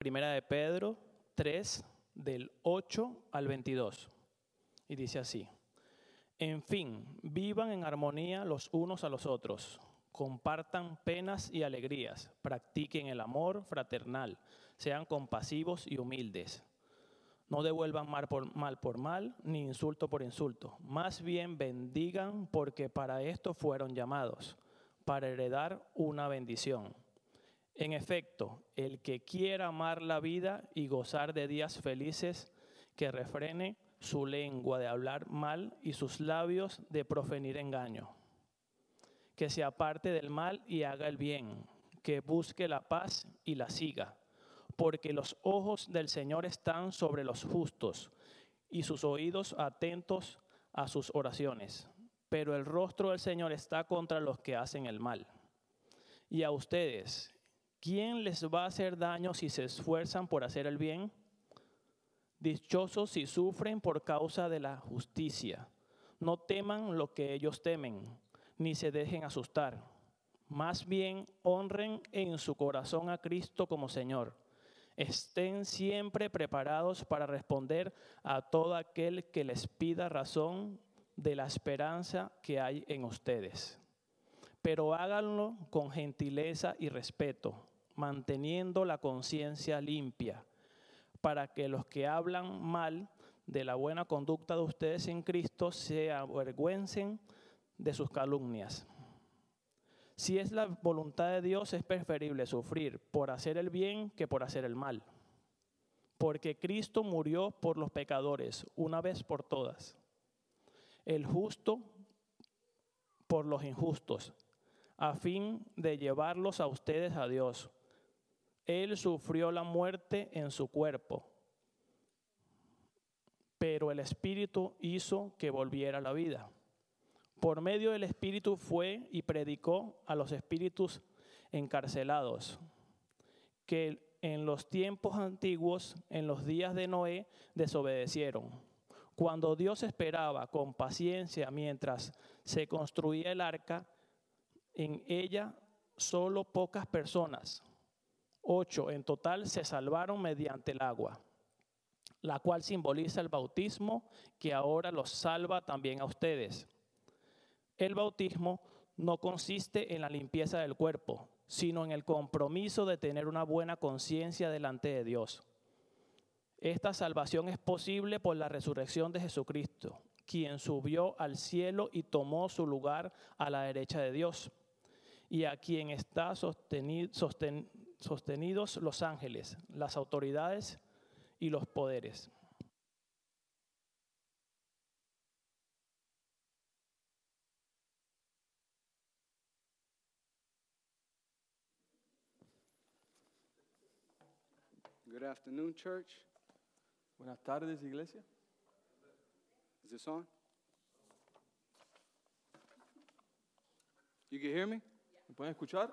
Primera de Pedro 3, del 8 al 22. Y dice así, en fin, vivan en armonía los unos a los otros, compartan penas y alegrías, practiquen el amor fraternal, sean compasivos y humildes. No devuelvan mal por, mal por mal, ni insulto por insulto. Más bien bendigan porque para esto fueron llamados, para heredar una bendición. En efecto, el que quiera amar la vida y gozar de días felices, que refrene su lengua de hablar mal y sus labios de proferir engaño. Que se aparte del mal y haga el bien, que busque la paz y la siga porque los ojos del Señor están sobre los justos y sus oídos atentos a sus oraciones. Pero el rostro del Señor está contra los que hacen el mal. Y a ustedes, ¿quién les va a hacer daño si se esfuerzan por hacer el bien? Dichosos si sufren por causa de la justicia. No teman lo que ellos temen, ni se dejen asustar. Más bien honren en su corazón a Cristo como Señor estén siempre preparados para responder a todo aquel que les pida razón de la esperanza que hay en ustedes. Pero háganlo con gentileza y respeto, manteniendo la conciencia limpia, para que los que hablan mal de la buena conducta de ustedes en Cristo se avergüencen de sus calumnias. Si es la voluntad de Dios, es preferible sufrir por hacer el bien que por hacer el mal. Porque Cristo murió por los pecadores una vez por todas. El justo por los injustos, a fin de llevarlos a ustedes a Dios. Él sufrió la muerte en su cuerpo, pero el Espíritu hizo que volviera a la vida por medio del Espíritu fue y predicó a los espíritus encarcelados, que en los tiempos antiguos, en los días de Noé, desobedecieron. Cuando Dios esperaba con paciencia mientras se construía el arca, en ella solo pocas personas, ocho en total, se salvaron mediante el agua, la cual simboliza el bautismo que ahora los salva también a ustedes el bautismo no consiste en la limpieza del cuerpo, sino en el compromiso de tener una buena conciencia delante de Dios. Esta salvación es posible por la resurrección de Jesucristo, quien subió al cielo y tomó su lugar a la derecha de Dios, y a quien están sostenidos los ángeles, las autoridades y los poderes. Good afternoon, church. Buenas tardes, iglesia. Is this on? You can hear me? ¿Me pueden escuchar?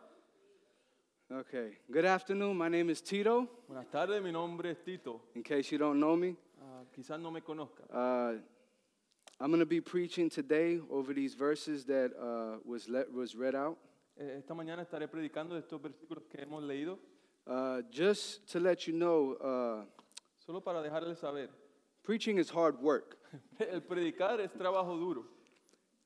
Okay. Good afternoon. My name is Tito. Buenas tardes, mi nombre es Tito. In case you don't know me, Ah, quizás no me conozca. uh, I'm going to be preaching today over these verses that uh, was let, was read out. Eh, Esta mañana estaré predicando de estos versículos que hemos leído, Uh, just to let you know, uh, solo para dejarles saber. preaching is hard work. El predicar es trabajo duro.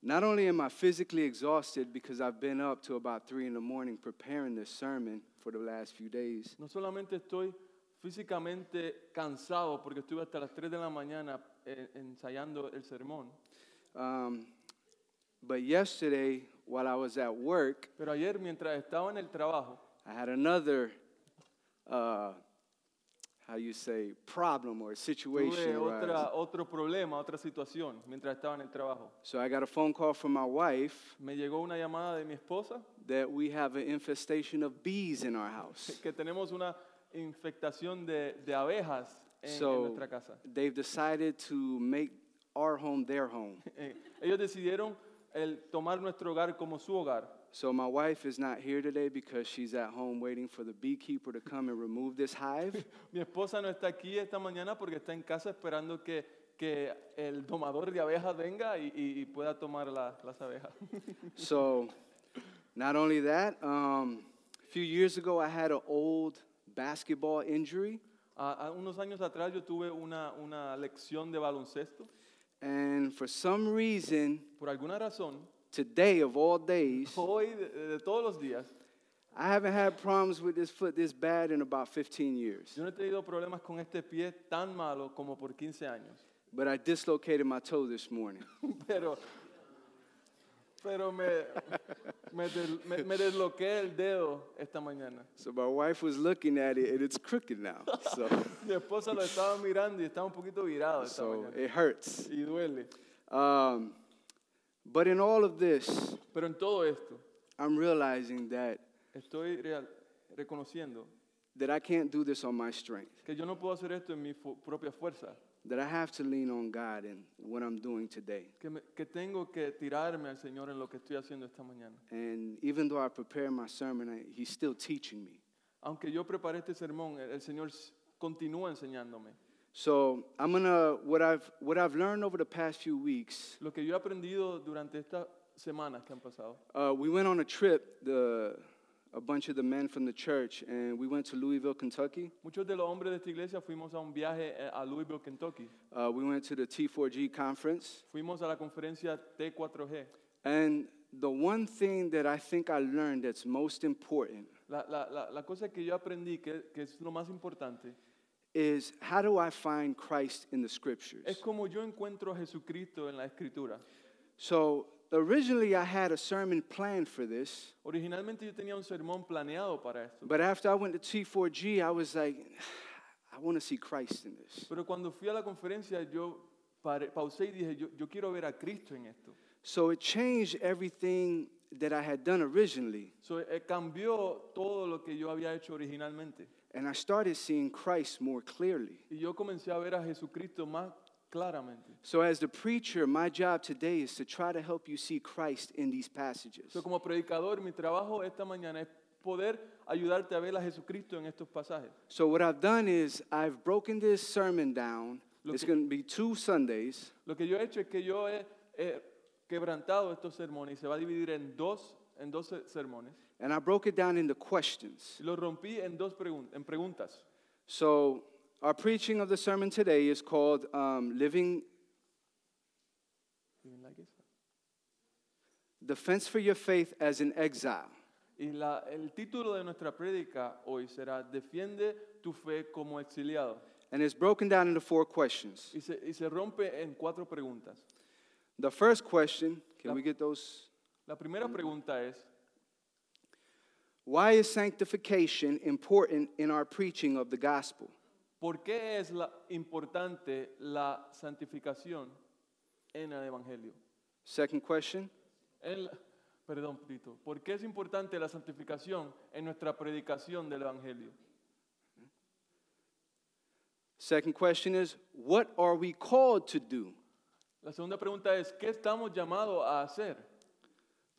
Not only am I physically exhausted because I've been up to about three in the morning preparing this sermon for the last few days, No solamente estoy físicamente cansado porque estuve hasta las 3 de la mañana eh, ensayando el sermón, um, but yesterday while I was at work, pero ayer mientras estaba en el trabajo, I had another, uh, how you say, problem or situation. otra, otro problema, otra situación mientras estaba en el trabajo. So I got a phone call from my wife Me llegó una llamada de mi esposa that we have an infestation of bees in our house. que tenemos una infectación de, de abejas en, en So nuestra casa. they've decided to make our home their home. Eh, ellos decidieron el tomar nuestro hogar como su hogar. So my wife is not here today because she's at home waiting for the beekeeper to come and remove this hive. Mi esposa no está aquí esta mañana porque está en casa esperando que, que el domador de abejas venga y, y- pueda tomar la- las abejas. so not only that, um, a few years ago I had an old basketball injury. A unos años atrás yo tuve una, una lección de baloncesto. And for some reason, Por alguna razón, today of all days, hoy, de, de todos los días, I haven't had problems with this foot this bad in about 15 years. yo no he tenido problemas con este pie tan malo como por 15 años. But I dislocated my toe this morning. Pero, pero me, me, del- me- me desloqué el dedo esta mañana. So my wife was looking at it and it's crooked now. So, Mi esposa lo estaba mirando y estaba un poquito virado esta so mañana. it hurts. Y duele. Um, but in all of this, Pero en todo esto, I'm realizing that, estoy real- reconociendo that I can't do this on my strength, que yo no puedo hacer esto en mi propia fuerza. That I have to lean on God in what I'm doing today. Que, me- que tengo que tirarme al Señor en lo que estoy haciendo esta mañana. And even though I prepare my sermon, I, He's still teaching me. Aunque yo preparé este sermón, el, el Señor continúa enseñándome. So I'm gonna what I've what I've learned over the past few weeks. Lo que yo he aprendido durante estas semanas que han pasado. Uh, we went on a trip, the a bunch of the men from the church, and we went to Louisville, Kentucky. Muchos de los hombres de esta iglesia fuimos a un viaje eh, a Louisville, Kentucky. Uh, we went to the T4G conference, Fuimos a la conferencia T4G. and the one thing that I think I learned that's most important La, la- la- la cosa que yo aprendí, que, que es lo más importante, is how do I find Christ in the scriptures? es como yo encuentro a Jesucristo en la Escritura. So originally I had a sermon planned for this, Originalmente yo tenía un sermón planeado para esto. but after I went to T4G, I was like, I want to see Christ in this. Pero cuando fui a la conferencia, yo pausé y dije, yo, yo quiero ver a Cristo en esto. So it changed everything that I had done originally. So, eh, cambió todo lo que yo había hecho originalmente. And I started seeing Christ more clearly. Y yo comencé a ver a Jesucristo más claramente. So, as the preacher, my job today is to try to help you see Christ in these passages. So, como predicador, mi trabajo esta mañana es poder ayudarte a ver a Jesucristo en estos pasajes. So, what I've done is I've broken this sermon down. Lo It's going to be two Sundays. Lo que yo he hecho es que yo he, he quebrantado estos sermones y se va a dividir en dos, en dos se- sermones. And I broke it down into questions. Y los rompí en dos pregun- en preguntas. So, our preaching of the sermon today is called um, Living Defense for Your Faith as an Exile. Y la- el título de nuestra prédica hoy será Defiende tu fe como exiliado. And it's broken down into four questions. Y se, y se rompe en cuatro preguntas. The first question, can La- we get those? La primera pregunta es, Why is sanctification important in our preaching of the gospel? ¿Por qué es la, importante la santificación en el Evangelio? Second question, En la- perdón, Tito. ¿Por qué es importante la santificación en nuestra predicación del Evangelio? second question is, what are we called to do? La segunda pregunta es, ¿qué estamos llamados a hacer?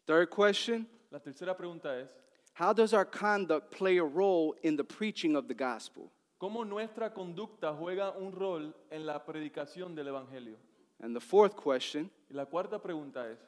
Third question, La tercera pregunta es, how does our conduct play a role in the preaching of the gospel? ¿Cómo nuestra conducta juega un rol en la predicación del Evangelio? And the fourth question, Y la cuarta pregunta es,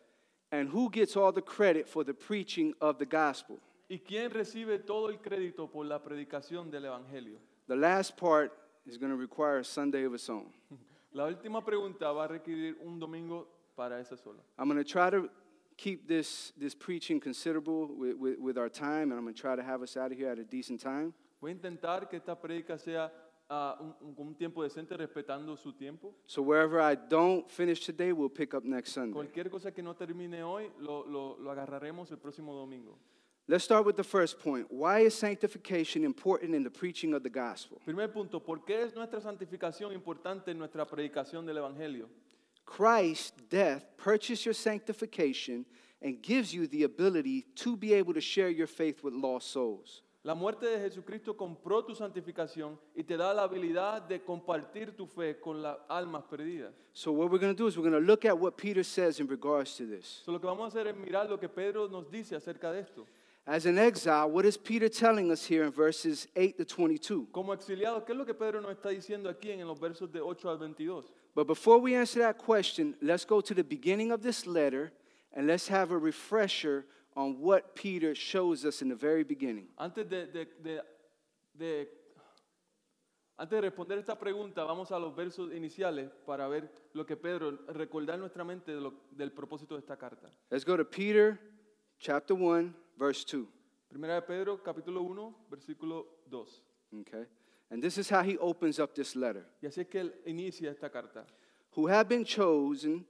and who gets all the credit for the preaching of the gospel? ¿y quién recibe todo el crédito por la predicación del Evangelio? The last part is going to require a Sunday of its own. La última pregunta va a requerir un domingo para esa sola. I'm going to try to keep this, this preaching considerable with, with, with our time, and I'm going to try to have us out of here at a decent time. Voy a intentar que esta prédica sea ah, un, un- un tiempo decente, respetando su tiempo. So wherever I don't finish today, we'll pick up next Sunday. Cualquier cosa que no termine hoy, lo, lo- lo agarraremos el próximo domingo. Let's start with the first point. Why is sanctification important in the preaching of the gospel? Primer punto, ¿por qué es nuestra santificación importante en nuestra predicación del Evangelio? Christ's death purchased your sanctification and gives you the ability to be able to share your faith with lost souls. La muerte de Jesucristo compró tu santificación y te da la habilidad de compartir tu fe con las almas perdidas. So what we're going to do is we're going to look at what Peter says in regards to this. So, lo que vamos a hacer es mirar lo que Pedro nos dice acerca de esto. As an exile, what is Peter telling us here in verses 8 to 22? Como exiliados, ¿qué es lo que Pedro nos está diciendo aquí en los versos de 8 al 22? But before we answer that question, let's go to the beginning of this letter and let's have a refresher on what Peter shows us in the very beginning. Antes de, de- de de... Antes de responder esta pregunta, vamos a los versos iniciales para ver lo que Pedro, recordar nuestra mente de lo- del propósito de esta carta. Let's go to Peter chapter 1, verse 2. Primera de Pedro, capítulo 1, versículo 2. Okay? And this is how he opens up this letter. Y así es que él inicia esta carta. Who have been chosen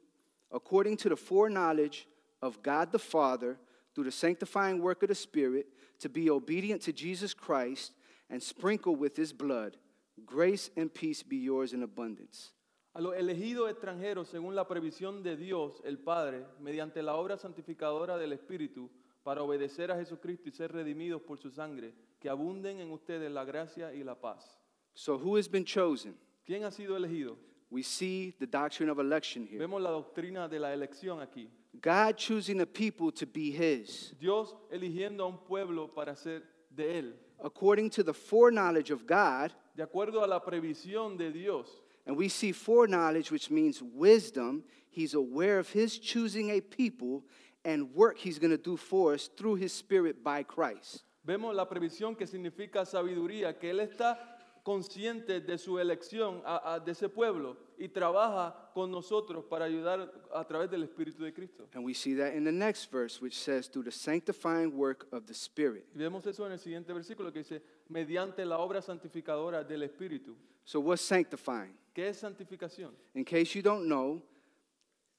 according to the foreknowledge of God the Father through the sanctifying work of the Spirit to be obedient to Jesus Christ and sprinkled with his blood. Grace and peace be yours in abundance. A los elegidos extranjeros, según la previsión de Dios, el Padre, mediante la obra santificadora del Espíritu, para obedecer a Jesucristo y ser redimidos por su sangre, que abunden en ustedes la gracia y la paz. So, who has been chosen? ¿Quién ha sido elegido? We see the doctrine of election here. Vemos la doctrina de la elección aquí. God choosing a people to be his Dios eligiendo a un pueblo para ser de Él. according to the foreknowledge of God. De acuerdo a la previsión de Dios. And we see foreknowledge, which means wisdom. He's aware of his choosing a people and work he's going to do for us through his spirit by Christ. Vemos la previsión que significa sabiduría, que Él está consciente de su elección a- a- de ese pueblo y trabaja con nosotros para ayudar a través del Espíritu de Cristo. And we see that in the next verse, which says, through the sanctifying work of the Spirit. Y vemos eso en el siguiente versículo que dice, mediante la obra santificadora del Espíritu. So, what's sanctifying? ¿Qué es santificación? In case you don't know,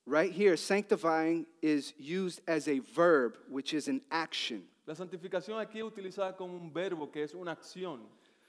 right here, sanctifying is used as a verb, which is an action. La santificación aquí es utilizada como un verbo que es una acción.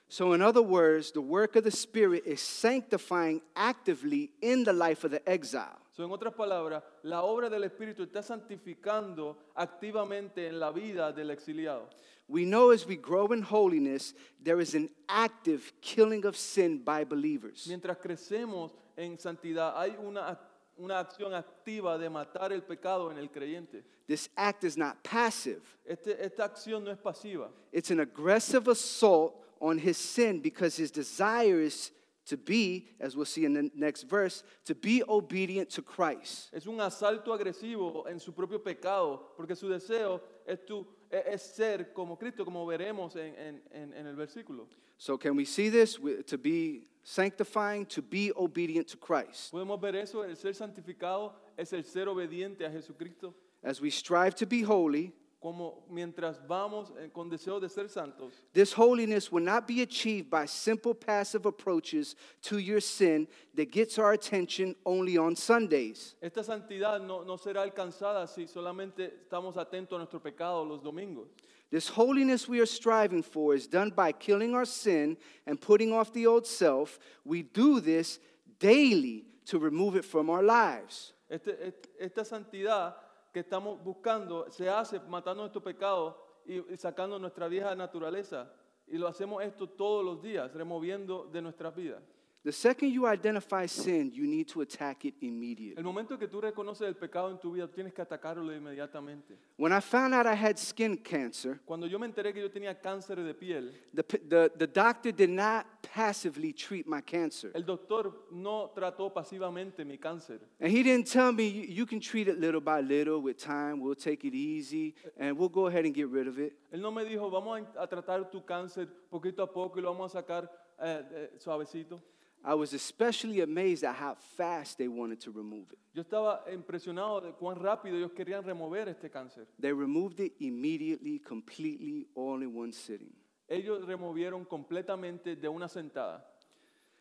So, in other words, the work of the Spirit is sanctifying actively in the life of the exile. So, en otras palabras, la obra del Espíritu está santificando activamente en la vida del exiliado. We know as we grow in holiness, there is an active killing of sin by believers. Mientras crecemos en santidad, hay una, una acción activa de matar el pecado en el creyente. This act is not passive, Este- esta acción no es pasiva, it's an aggressive assault on his sin because his desire is to be, as we'll see in the next verse, to be obedient to Christ. es un asalto agresivo en su propio pecado, porque su deseo es, tu- es- ser como Cristo, como veremos en- en- en el versículo. So, can we see this? To be sanctifying, to be obedient to Christ. Podemos ver eso, el ser santificado es el ser obediente a Jesucristo, As we strive to be holy, como mientras vamos eh, con deseo de ser santos. This holiness will not be achieved by simple passive approaches to your sin that gets our attention only on Sundays. Esta santidad no, no será alcanzada si solamente estamos atentos a nuestro pecado los domingos. This holiness we are striving for is done by killing our sin and putting off the old self. We do this daily to remove it from our lives. Este- esta santidad que estamos buscando se hace matando nuestro pecado y, y sacando nuestra vieja naturaleza. Y lo hacemos esto todos los días, removiendo de nuestras vidas. The second you identify sin, you need to attack it El immediately. momento que tú reconoces el pecado en tu vida, tienes que atacarlo inmediatamente. When I found out I had skin cancer, Cuando yo me enteré que yo tenía cáncer de piel, the, the, the doctor did not passively treat my cancer. el doctor no trató pasivamente mi cáncer. And he didn't tell me you, you can treat it little by little with time, we'll take it easy, and we'll go ahead and get rid of it. Él no me dijo, vamos a, a tratar tu cáncer poquito a poco y lo vamos a sacar eh, eh, suavecito. I was especially amazed at how fast they wanted to remove it. Yo estaba impresionado de cuán rápido ellos querían remover este cáncer. They removed it immediately, completely, all in one sitting. Ellos removieron completamente de una sentada.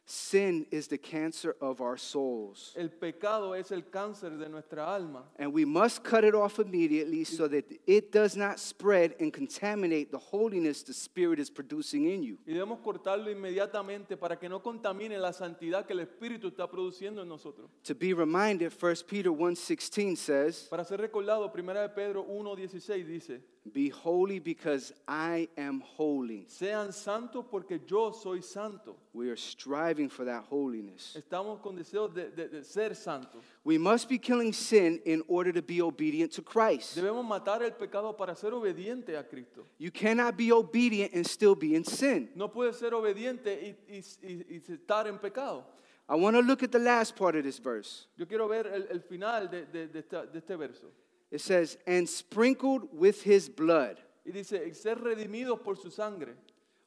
Sin is the cancer of our souls. El pecado es el cáncer de nuestra alma And we must cut it off immediately so that it does not spread and contaminate the holiness the Spirit is producing in you. y debemos cortarlo inmediatamente para que no contamine la santidad que el Espíritu está produciendo en nosotros. To be reminded, 1 Peter 1:16 says, Para ser recordado, 1 Pedro 1.16 dice, "Be holy because I am holy." sean santos porque yo soy santo. We are striving for that holiness. Estamos con deseo de, de- de ser santos. We must be killing sin in order to be obedient to Christ. Debemos matar el pecado para ser obediente a Cristo. You cannot be obedient and still be in sin. No puedes ser obediente y, y- y- y estar en pecado. I want to look at the last part of this verse. Yo quiero ver el, el final de, de- de esta- de este verso. It says, "And sprinkled with his blood." Y dice, ser redimidos por su sangre.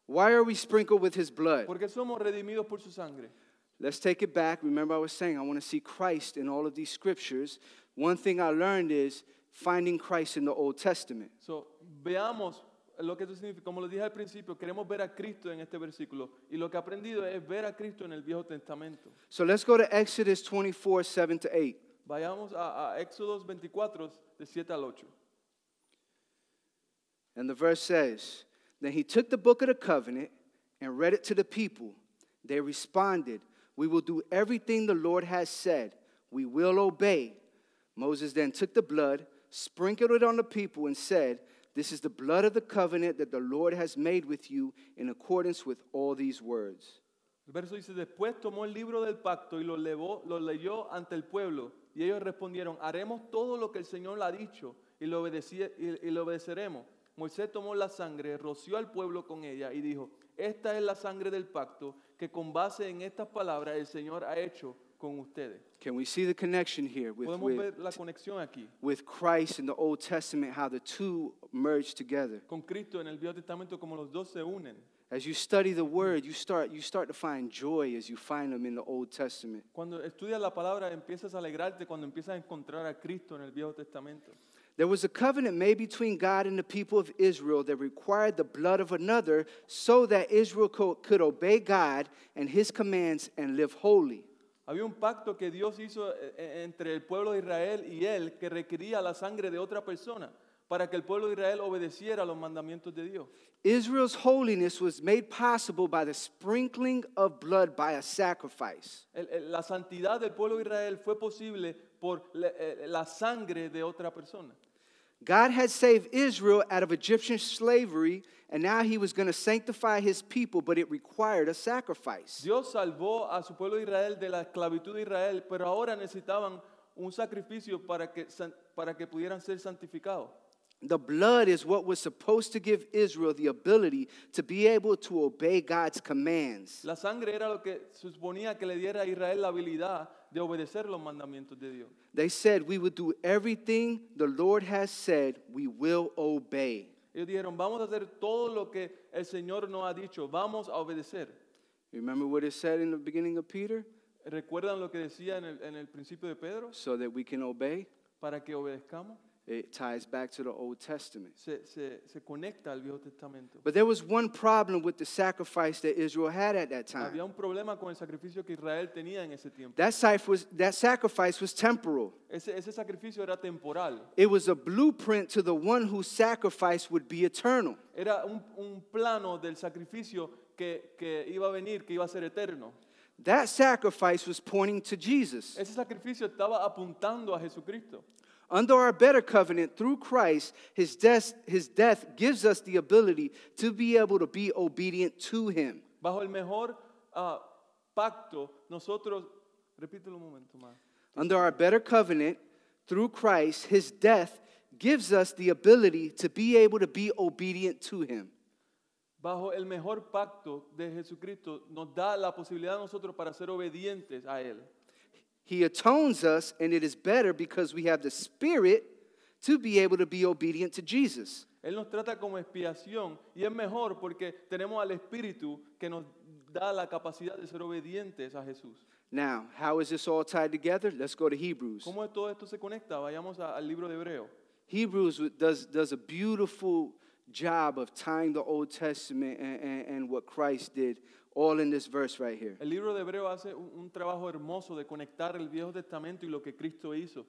Why are we sprinkled with his blood? Porque somos redimidos por su sangre. Let's take it back. Remember, I was saying I want to see Christ in all of these scriptures. One thing I learned is finding Christ in the Old Testament. So, veamos lo que eso significa. Como lo dije al principio, queremos ver a Cristo en este versículo. Y lo que he aprendido es ver a Cristo en el Viejo Testamento. So let's go to Exodus 24 7 to 8. Vayamos a, a Éxodos 24, de 7 al 8. And the verse says, Then he took the book of the covenant and read it to the people. They responded, We will do everything the Lord has said. We will obey. Moses then took the blood, sprinkled it on the people, and said, This is the blood of the covenant that the Lord has made with you in accordance with all these words. El verso dice, después tomó el libro del pacto y lo, levó- lo leyó ante el pueblo. Y ellos respondieron, haremos todo lo que el Señor le ha dicho y lo, y- y lo obedeceremos. Moisés tomó la sangre, roció al pueblo con ella y dijo, esta es la sangre del pacto que con base en estas palabras el Señor ha hecho con ustedes. Can we see the connection here with, Podemos ver la conexión aquí with Christ in the Old Testament, how the two merge together? con Cristo en el Viejo Testamento como los dos se unen. As you study the word, you start, you start to find joy as you find them in the Old Testament. Cuando estudias la palabra empiezas a alegrarte cuando empiezas a encontrar a Cristo en el Viejo Testamento. There was a covenant made between God and the people of Israel that required the blood of another so that Israel co- could obey God and his commands and live holy. Había un pacto que Dios hizo eh, eh, entre el pueblo de Israel y él que requería la sangre de otra persona para que el pueblo de Israel obedeciera los mandamientos de Dios. Israel's holiness was made possible by the sprinkling of blood by a sacrifice. El- el- la santidad del pueblo de Israel fue posible por la, eh, la sangre de otra persona. God had saved Israel out of Egyptian slavery, and now he was going to sanctify his people, but it required a sacrifice. Dios salvó a su pueblo de Israel de la esclavitud de Israel, pero ahora necesitaban un sacrificio para que, san- para que pudieran ser santificados. The blood is what was supposed to give Israel the ability to be able to obey God's commands. La sangre era lo que suponía que le diera a Israel la habilidad de obedecer los mandamientos de Dios. They said, We will do everything the Lord has said, we will obey. Ellos dijeron, vamos a hacer todo lo que el Señor nos ha dicho, vamos a obedecer. Remember what it said in the beginning of Peter? ¿Recuerdan lo que decía en el, en el principio de Pedro? So that we can obey. Para que obedezcamos. It ties back to the Old Testament. Se, se, se conecta al Viejo Testamento. But there was one problem with the sacrifice that Israel had at that Había time. un problema con el sacrificio que Israel tenía en ese tiempo. That, was, that sacrifice was temporal. Ese, ese sacrificio era temporal. It was a blueprint to the one whose sacrifice would be eternal. Era un, un plano del sacrificio que, que iba a venir, que iba a ser eterno. That sacrifice was pointing to Jesus. Ese sacrificio estaba apuntando a Jesucristo. Under our better covenant through Christ, his death, his death gives us the ability to be able to be obedient to him. Bajo el mejor ah, pacto, nosotros, repítelo un momento más. Under our better covenant through Christ, his death gives us the ability to be able to be obedient to him. Bajo el mejor pacto de Jesucristo nos da la posibilidad a nosotros para ser obedientes a Él. He atones us, and it is better because we have the Spirit to be able to be obedient to Jesus. Él nos trata como expiación y es mejor porque tenemos al Espíritu que nos da la capacidad de ser obedientes a Jesús. Now, how is this all tied together? Let's go to Hebrews. ¿Cómo todo esto se conecta? Vayamos a- al libro de Hebreo. Hebrews does, does a beautiful job of tying the Old Testament and, and, and what Christ did all in this verse right here. El libro de Hebreo hace un, un trabajo hermoso de conectar el Viejo Testamento y lo que Cristo hizo.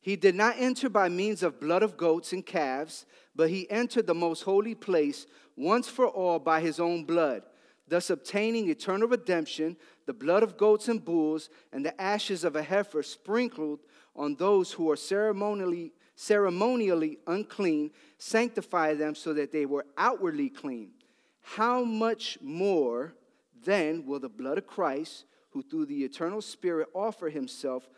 He did not enter by means of blood of goats and calves, but he entered the most holy place once for all by his own blood, thus obtaining eternal redemption, the blood of goats and bulls, and the ashes of a heifer sprinkled on those who are ceremonially, ceremonially unclean, sanctify them so that they were outwardly clean. How much more then will the blood of Christ, who through the eternal Spirit offer himself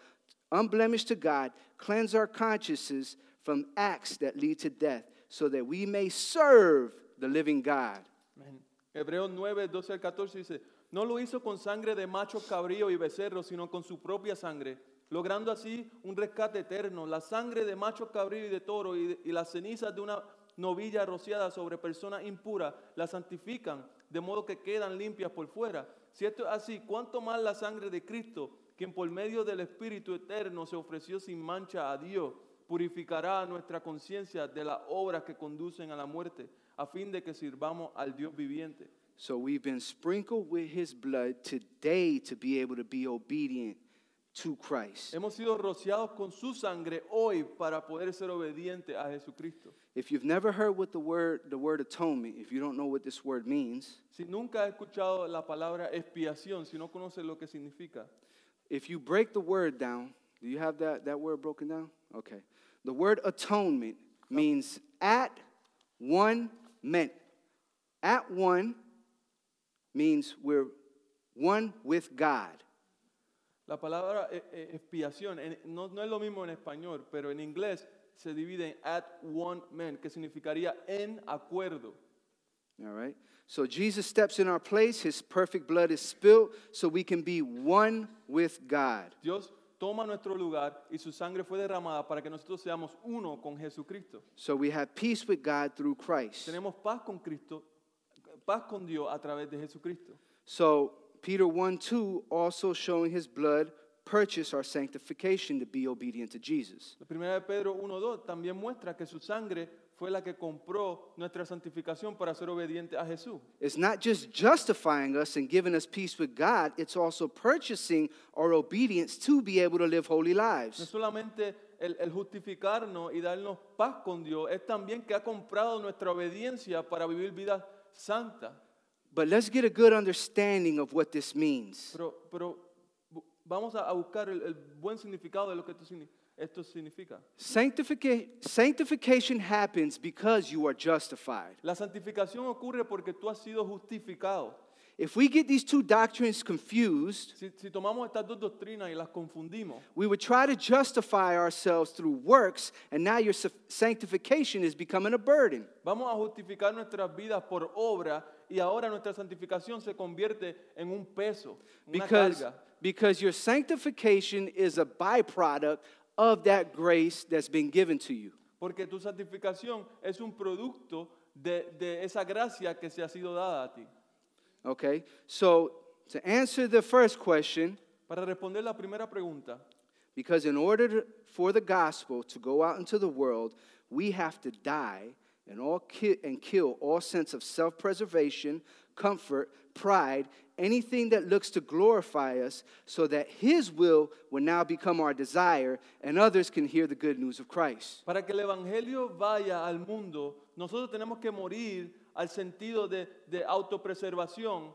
unblemished to God, cleanse our consciences from acts that lead to death, so that we may serve the living God. Amén. Hebreos 9, 12 al 14 dice, no lo hizo con sangre de macho cabrío y becerro, sino con su propia sangre, logrando así un rescate eterno. La sangre de macho cabrío y de toro y, y las cenizas de una novilla rociada sobre persona impura la santifican, de modo que quedan limpias por fuera. Si esto es así, ¿cuánto más la sangre de Cristo, quien por medio del Espíritu Eterno se ofreció sin mancha a Dios, purificará nuestra conciencia de las obras que conducen a la muerte, a fin de que sirvamos al Dios viviente? So we've been sprinkled with his blood today to be able to be obedient to Christ. Hemos sido rociados con su sangre hoy para poder ser obedientes a Jesucristo. If you've never heard what the word the word atonement, if you don't know what this word means, Si nunca has escuchado la palabra expiación, si no conoces lo que significa, if you break the word down, do you have that, that word broken down? Okay. The word atonement means at one meant. At one means we're one with God. La palabra eh, eh, expiación no, no es lo mismo en español, pero en inglés se divide en at one man, que significaría en acuerdo. All right? So Jesus steps in our place, his perfect blood is spilled so we can be one with God. Dios toma nuestro lugar y su sangre fue derramada para que nosotros seamos uno con Jesucristo. So we have peace with God through Christ. Tenemos paz con Cristo, paz con Dios a través de Jesucristo. So Peter 1 2 also showing his blood purchased our sanctification to be obedient to Jesus. La primera de Pedro 1.2 también muestra que su sangre fue la que compró nuestra santificación para ser obediente a Jesús. It's not just justifying us and giving us peace with God, it's also purchasing our obedience to be able to live holy No lives. es solamente el, el justificarnos y darnos paz con Dios, es también que ha comprado nuestra obediencia para vivir vida santa. But let's get a good understanding of what this means. Pero, pero vamos a, buscar el, el buen significado de lo que esto, esto significa. Sanctifica- sanctification happens because you are justified. La santificación ocurre porque tú has sido justificado. If we get these two doctrines confused, Si, si tomamos estas dos doctrinas y las confundimos, we would try to justify ourselves through works, and now your sa- sanctification is becoming a burden. vamos a justificar nuestras vidas por obra y ahora nuestra santificación se convierte en un peso, una Because, carga. because your sanctification is a byproduct of that grace that's been given to you. Porque tu santificación es un producto de, de esa gracia que se ha sido dada a ti. Okay? So, to answer the first question, Para responder la primera pregunta, because in order to- for the gospel to go out into the world, we have to die and, all ki- and kill all sense of self preservation, comfort, pride, anything that looks to glorify us, so that His will will now become our desire and others can hear the good news of Christ. para que el Evangelio vaya al mundo, nosotros tenemos que morir al sentido de, de autopreservación,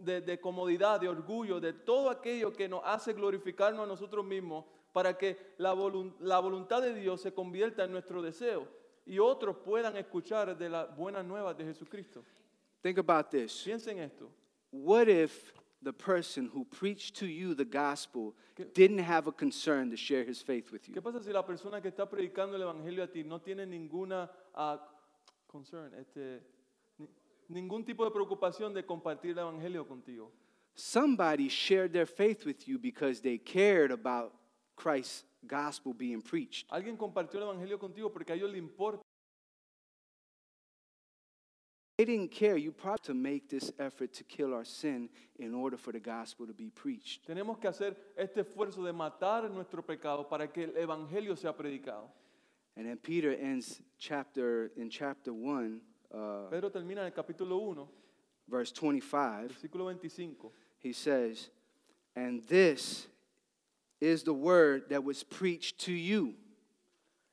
de, de comodidad, de orgullo, de todo aquello que nos hace glorificarnos a nosotros mismos, para que la, volun- la voluntad de Dios se convierta en nuestro deseo y otros puedan escuchar de las buenas nuevas de Jesucristo. Think about this. Piensen esto. What if the person who preached to you the gospel didn't have a concern to share his faith with ¿Qué you? pasa si la persona que está predicando el evangelio a ti no tiene ninguna ah, concern, este, ni- ningún tipo de preocupación de compartir el evangelio contigo? Somebody shared their faith with you because they cared about Christ's gospel being preached. Alguien compartió el evangelio contigo porque a ellos les importa. They didn't care. You probably to make this effort to kill our sin in order for the gospel to be preached. Tenemos que hacer este esfuerzo de matar nuestro pecado para que el evangelio sea predicado. And then Peter ends chapter in chapter 1, uh, Pedro termina en el capítulo 1, verse 25. versículo 25. He says, And this is the word that was preached to you.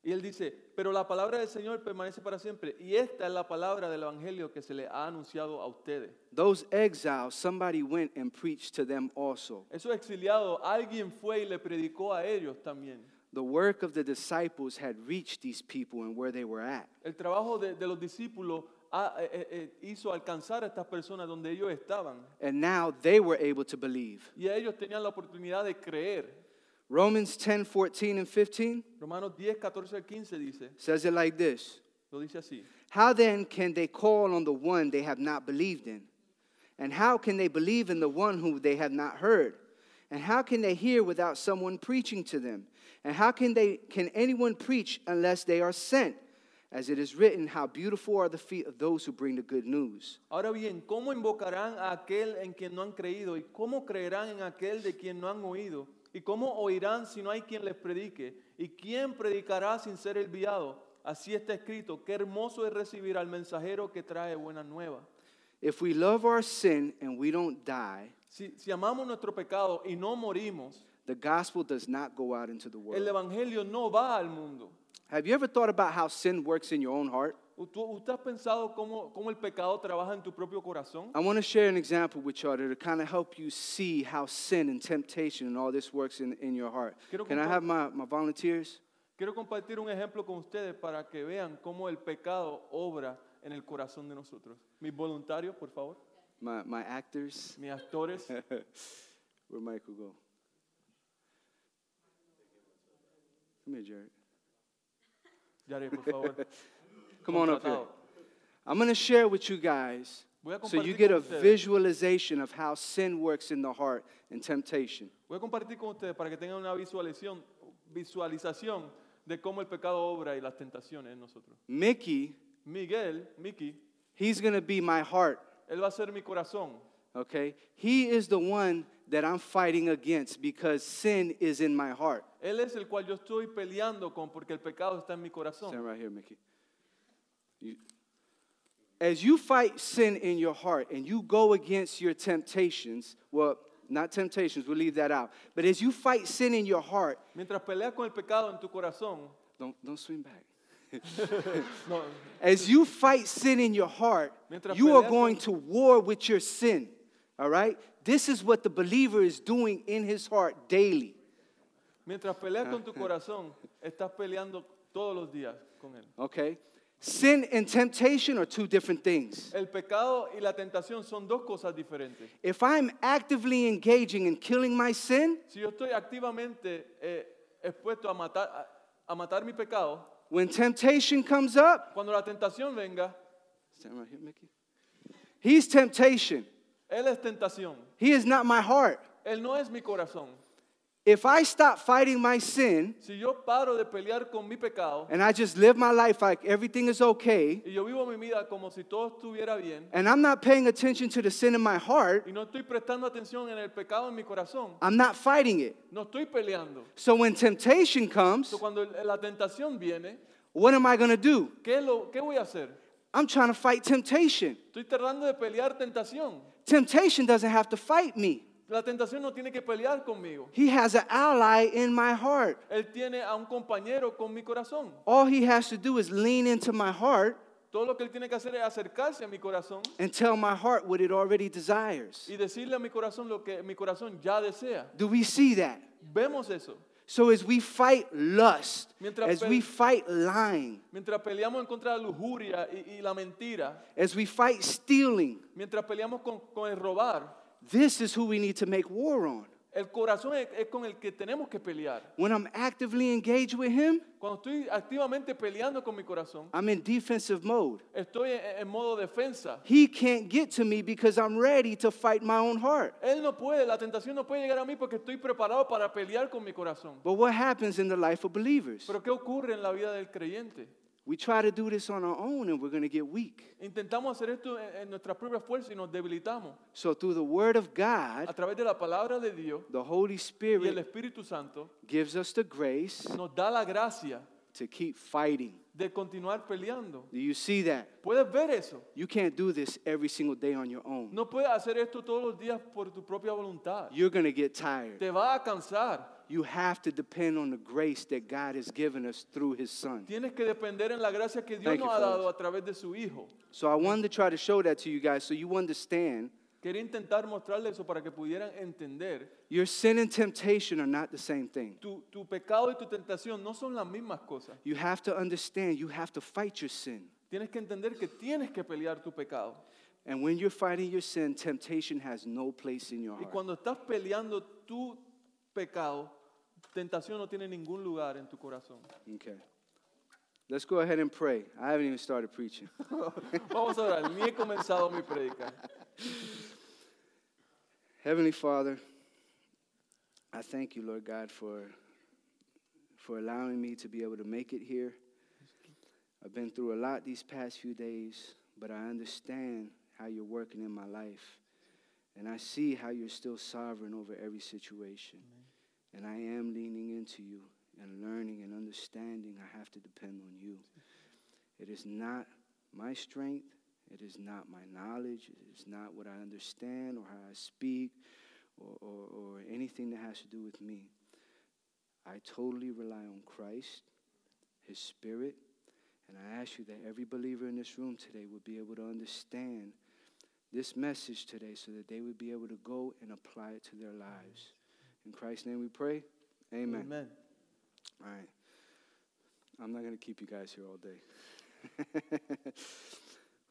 Y él dice, pero la palabra del Señor permanece para siempre. Y esta es la palabra del evangelio que se le ha anunciado a ustedes. Those exiles, somebody went and preached to them also. Esos exiliados, alguien fue y le predicó a ellos también. The work of the disciples had reached these people and where they were at. El trabajo de, de los discípulos ha- eh, eh, eh, hizo alcanzar a estas personas donde ellos estaban. And now they were able to believe. Y ellos tenían la oportunidad de creer. Romans 10 14 and 15 Romanos 10, 14 al 15 dice, says it like this lo dice así. How then can they call on the one they have not believed in? And how can they believe in the one whom they have not heard? And how can they hear without someone preaching to them? And how can they can anyone preach unless they are sent? As it is written, How beautiful are the feet of those who bring the good news. Ahora bien, ¿cómo invocarán a aquel en quien no han creído? ¿Y cómo creerán en aquel de quien no han oído? ¿Y cómo oirán si no hay quien les predique? ¿Y quién predicará sin ser enviado? Así está escrito, qué hermoso es recibir al mensajero que trae buena nueva. If we love our sin and we don't die, Si, si amamos nuestro pecado y no morimos, the gospel does not go out into the el world. Evangelio no va al mundo. Have you ever thought about how sin works in your own heart? ¿Tú- ¿Usted ha pensado cómo, cómo el pecado trabaja en tu propio corazón? I want to share an example with y'all to kind of help you see how sin and temptation and all this works in, in your heart. Quiero Can I have my, my volunteers? Quiero compartir un ejemplo con ustedes para que vean cómo el pecado obra en el corazón de nosotros. Mis voluntarios, por favor, My, my actors? mis actores. Where Michael go? Come here, Jared. Yare, por favor. Come on up here. I'm going to share with you guys so you get a visualization of how sin works in the heart and temptation. Voy a compartir con ustedes para que tengan una visualización, visualización de cómo el pecado obra y las tentaciones en nosotros. Mickey, Miguel, Miki, he's going to be my heart, él va a ser mi corazón. okay? He is the one that I'm fighting against because sin is in my heart. Él es el cual yo estoy peleando con porque el pecado está en mi corazón. Stand right here, Mickey. You- as you fight sin in your heart and you go against your temptations, well, not temptations, we'll leave that out. But as you fight sin in your heart, Mientras peleas con el pecado en tu corazón, don't, don't swing back. no, As you fight sin in your heart, you are going to war with your sin. All right? This is what the believer is doing in his heart daily. mientras peleas con tu uh-huh. corazón, estás peleando todos los días con él. Okay? Sin and temptation are two different things. El pecado y la tentación son dos cosas diferentes. If I'm actively engaging in killing my sin, Si yo estoy activamente eh, expuesto a matar, a, a matar mi pecado, when temptation comes up, cuando la tentación venga, stand right here, Mickey. He's temptation. él es tentación. He is not my heart. Él no es mi corazón. If I stop fighting my sin Si yo paro de pelear con mi pecado and I just live my life like everything is okay, y yo vivo mi vida como si todo estuviera bien and I'm not paying attention to the sin in my heart, y no estoy prestando atención en el pecado en mi corazón, I'm not fighting it. no estoy peleando. So when temptation comes, Entonces, cuando la tentación viene, what am I going to do? ¿qué, lo, ¿qué voy a hacer? I'm trying to fight temptation. Estoy tratando de pelear tentación. Temptation doesn't have to fight me. La tentación no tiene que pelear conmigo. He has an ally in my heart. Él tiene a un compañero con mi corazón. All he has to do is lean into my heart Todo lo que él tiene que hacer es acercarse a mi corazón and tell my heart what it already desires. y decirle a mi corazón lo que mi corazón ya desea. Do we see that? Vemos eso. So as we fight lust, Mientras as we fight lying, Mientras peleamos en contra de la lujuria y, y la mentira, as we fight stealing, mientras peleamos con, con el robar, this is who we need to make war on. el corazón es, es con el que tenemos que pelear. When I'm actively engaged with him, Cuando estoy activamente peleando con mi corazón, I'm in defensive mode. estoy en, en modo defensa. He can't get to me because I'm ready to fight my own heart. Él no puede, la tentación no puede llegar a mí porque estoy preparado para pelear con mi corazón. But what happens in the life of believers? Pero ¿qué ocurre en la vida del creyente? We try to do this on our own and we're going to get weak. Intentamos hacer esto en, en nuestras propias fuerzas y nos debilitamos. So, through the Word of God, A través de la palabra de Dios the Holy y el Spirit Espíritu Santo gives us the grace nos da la gracia to keep fighting. de continuar peleando. Do you see that? ¿Puedes ver eso? You can't do this every single day on your own. No puedes hacer esto todos los días por tu propia voluntad. You're going to get tired. Te va a cansar. You have to depend on the grace that God has given us through His Son. Tienes que depender en la gracia que Dios Thank nos you, ha dado a través de su Hijo. So, I wanted to try to show that to you guys so you understand Quería intentar mostrarle eso para que pudieran entender. your sin and temptation are not the same thing. Tu, tu pecado y tu tentación no son las mismas cosas. You have to understand you have to fight your sin. Tienes que entender que tienes que pelear tu pecado. And when you're fighting your sin, temptation has no place in your Y heart. cuando estás peleando tu pecado, tentación no tiene ningún lugar en tu corazón. Okay. Let's go ahead and pray. I haven't even started preaching. Vamos a orar, ni he comenzado mi predica. Heavenly Father, I thank you, Lord God, for, for allowing me to be able to make it here. I've been through a lot these past few days, but I understand how you're working in my life. And I see how you're still sovereign over every situation. And I am leaning into you and learning and understanding I have to depend on you. It is not my strength, it is not my knowledge, it is not what I understand or how I speak or, or, or anything that has to do with me. I totally rely on Christ, His Spirit, and I ask you that every believer in this room today would be able to understand this message today so that they would be able to go and apply it to their lives. In Christ's name we pray. Amen. Amén. All right. I'm not going to keep you guys here all day.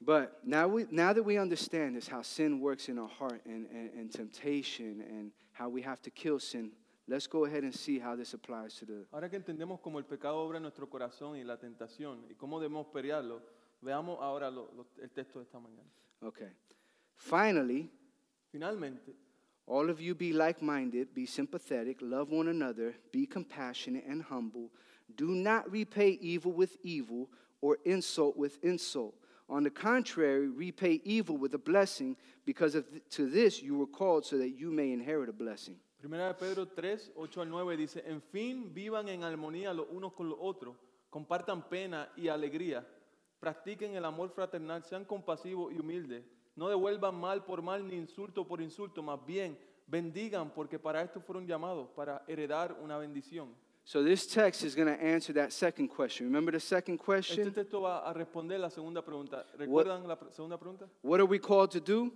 but now, we, now that we understand this, how sin works in our heart and, and, and temptation and how we have to kill sin, let's go ahead and see how this applies to the. Ahora que entendemos cómo el pecado obra en nuestro corazón y la tentación y cómo debemos pelearlo, veamos ahora lo- lo- el texto de esta mañana. Okay. Finally, Finalmente, all of you be like minded, be sympathetic, love one another, be compassionate and humble. Do not repay evil with evil or insult with insult. On the contrary, repay evil with a blessing, because th- to this you were called so that you may inherit a blessing. Primera de Pedro 3, 8 al 9 dice, en fin, vivan en armonía los unos con los otros, compartan pena y alegría, practiquen el amor fraternal, sean compasivos y humildes, no devuelvan mal por mal ni insulto por insulto, más bien bendigan porque para esto fueron llamados, para heredar una bendición. So this text is going to answer that second question. Remember the second Este question? texto va a responder la segunda pregunta. ¿Recuerdan la pre- segunda pregunta? What are we called to do?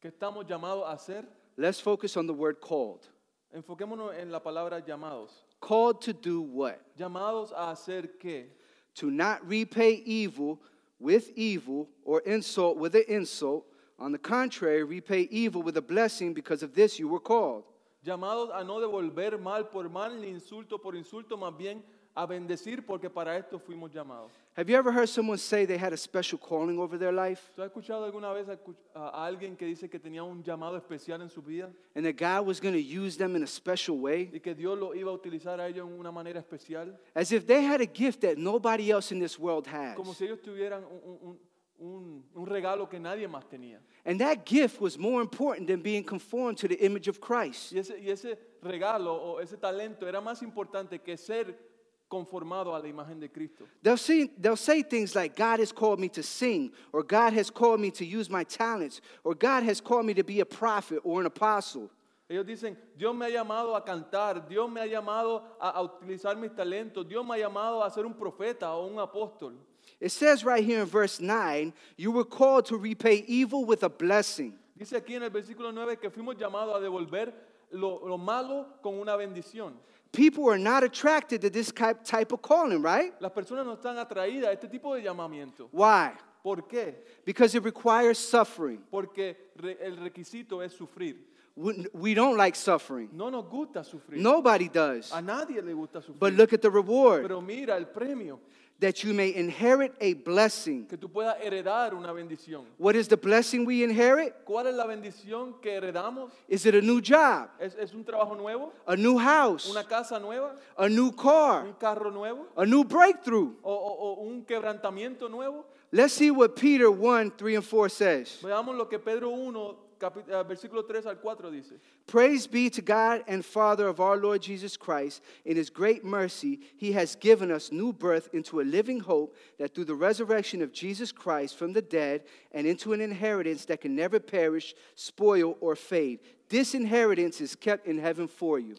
¿Qué estamos llamados a hacer? Let's focus on the word called. Enfoquémonos en la palabra llamados. Called to do what? Llamados a hacer qué? to not repay evil with evil or insult with an insult. On the contrary, repay evil with a blessing because of this you were called. Llamados a no devolver mal por mal ni insulto por insulto, más bien a bendecir porque para esto fuimos llamados. Have you ever heard someone say they had a special calling over their life ¿Tú has escuchado alguna vez a, a alguien que dice que tenía un llamado especial en su vida and that God was going to use them in a special way? y que Dios lo iba a utilizar a ellos en una manera especial? As if they had a gift that nobody else in this world has. Como si ellos tuvieran un, un- un- un regalo que nadie más tenía. And that gift was more important than being conformed to the image of Christ. Y ese, y ese regalo o ese talento era más importante que ser conformado a la imagen de Cristo. They'll say, they'll say things like, God has called me to sing, or God has called me to use my talents, or God has called me to be a prophet or an apostle. Ellos dicen, Dios me ha llamado a cantar, Dios me ha llamado a, a utilizar mis talentos, Dios me ha llamado a ser un profeta o un apóstol. It says right here in verse 9, you were called to repay evil with a blessing. Dice aquí en el versículo 9 que fuimos llamados a devolver lo, lo malo con una bendición. People are not attracted to this type, type of calling, right? Las personas no están atraídas a este tipo de llamamiento. Why? ¿Por qué? Because it requires suffering. Porque re- el requisito es sufrir. We we don't like suffering. No nos gusta sufrir. Nobody does. A nadie le gusta sufrir. But look at the reward Pero mira el premio, that you may inherit a blessing. que tú puedas heredar una bendición. What is the blessing we inherit? ¿Cuál es la bendición que heredamos? Is it a new job, ¿Es, es un trabajo nuevo? a new house, ¿Una casa nueva? a new car, ¿Un carro nuevo? a new breakthrough? ¿O, o- o un quebrantamiento nuevo? Let's see what Peter 1 3 and 4 says. Veamos lo que Pedro 1, capi- eh, Eh, versículo 3 al 4 dice. Praise be to God and Father of our Lord Jesus Christ. In his great mercy, he has given us new birth into a living hope that through the resurrection of Jesus Christ from the dead and into an inheritance that can never perish, spoil, or fade. This inheritance is kept in heaven for you.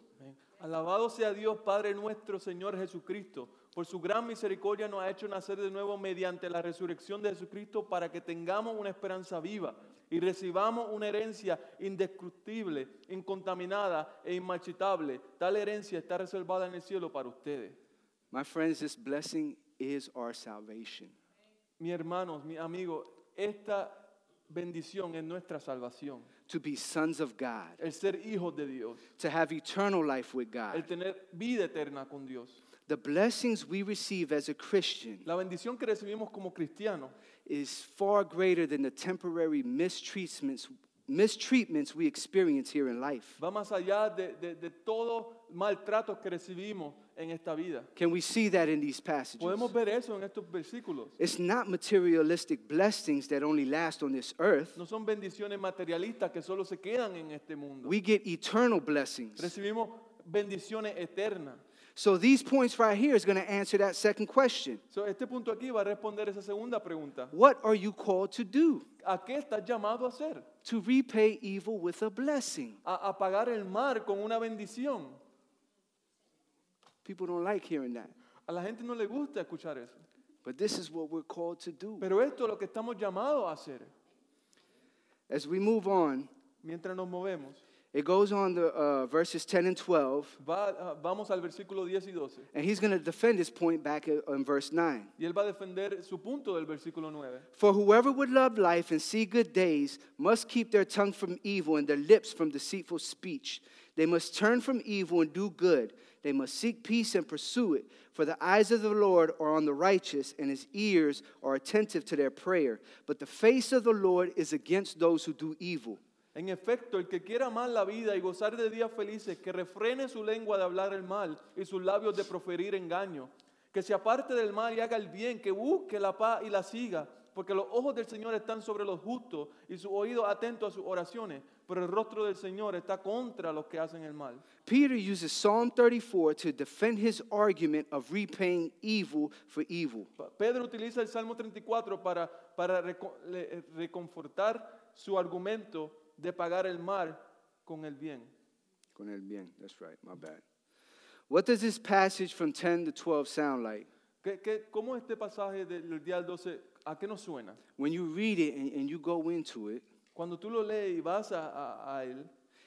Alabado sea Dios, Padre nuestro, Señor Jesucristo. Por su gran misericordia nos ha hecho nacer de nuevo mediante la resurrección de Jesucristo para que tengamos una esperanza viva y recibamos una herencia indestructible, incontaminada e inmarchitable. Tal herencia está reservada en el cielo para ustedes. My friends, this blessing is our salvation. Mi hermanos, mi amigo, esta bendición es nuestra salvación. To be sons of God, El ser hijos de Dios, to have eternal life with el God. tener vida eterna con Dios. The blessings we receive as a Christian La bendición que recibimos como cristianos is far greater than the temporary mistreatments mistreatments we experience here in life. Va más allá de, de, de todo maltrato que recibimos en esta vida. Can we see that in these passages? Podemos ver eso en estos versículos. It's not materialistic blessings that only last on this earth. No son bendiciones materialistas que solo se quedan en este mundo. We get eternal blessings. Recibimos bendiciones eternas. So these points right here is going to answer that second question. So, este punto aquí va a responder esa segunda pregunta. What are you called to do? ¿A qué estás llamado a hacer? To repay evil with a blessing. A, a pagar el mar con una bendición. People don't like hearing that. A la gente no le gusta escuchar eso. But this is what we're called to do. Pero esto es lo que estamos llamados a hacer. As we move on, Mientras nos movemos, it goes on to uh, verses 10 and 12, va- ah, vamos al versículo 10 y 12. and he's going to defend his point back uh, in verse 9. Y él va a defender su punto del versículo 9. For whoever would love life and see good days must keep their tongue from evil and their lips from deceitful speech. They must turn from evil and do good. They must seek peace and pursue it. For the eyes of the Lord are on the righteous, and his ears are attentive to their prayer. But the face of the Lord is against those who do evil. En efecto, el que quiera amar la vida y gozar de días felices, que refrene su lengua de hablar el mal y sus labios de proferir engaño, que se aparte del mal y haga el bien, que busque la paz y la siga, porque los ojos del Señor están sobre los justos y su oído atento a sus oraciones, pero el rostro del Señor está contra los que hacen el mal. Peter uses Psalm 34 to defend his argument of repaying evil for evil. Pedro utiliza el Salmo 34 para, para eh, reconfortar su argumento de pagar el mal con el bien. Con el bien, that's right, my bad. What does this passage from 10 to 12 sound like? ¿Qué, qué- cómo este pasaje del día al 12, a qué nos suena? When you read it and, and you go into it, Cuando tú lo lees y vas a, a- a él,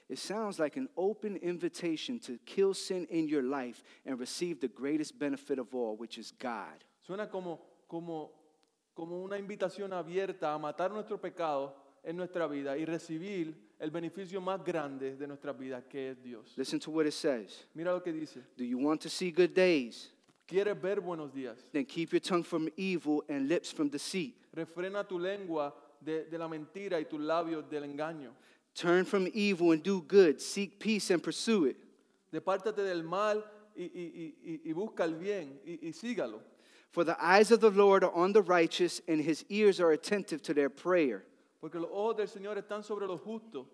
it sounds like an open invitation to kill sin in your life and receive the greatest benefit of all, which is God. suena como, como, como una invitación abierta a matar nuestro pecado en nuestra vida y recibir el beneficio más grande de nuestra vida, que es Dios. Listen to what it says. Mira lo que dice. Do you want to see good days? ¿Quieres ver buenos días? Then keep your tongue from evil and lips from deceit. Refrena tu lengua de, de la mentira y tus labios del engaño. Turn from evil and do good. Seek peace and pursue it. Depártate del mal y, y- y- y- busca el bien y, y sígalo. For the eyes of the Lord are on the righteous, and his ears are attentive to their prayer. Porque los ojos del Señor están sobre los justos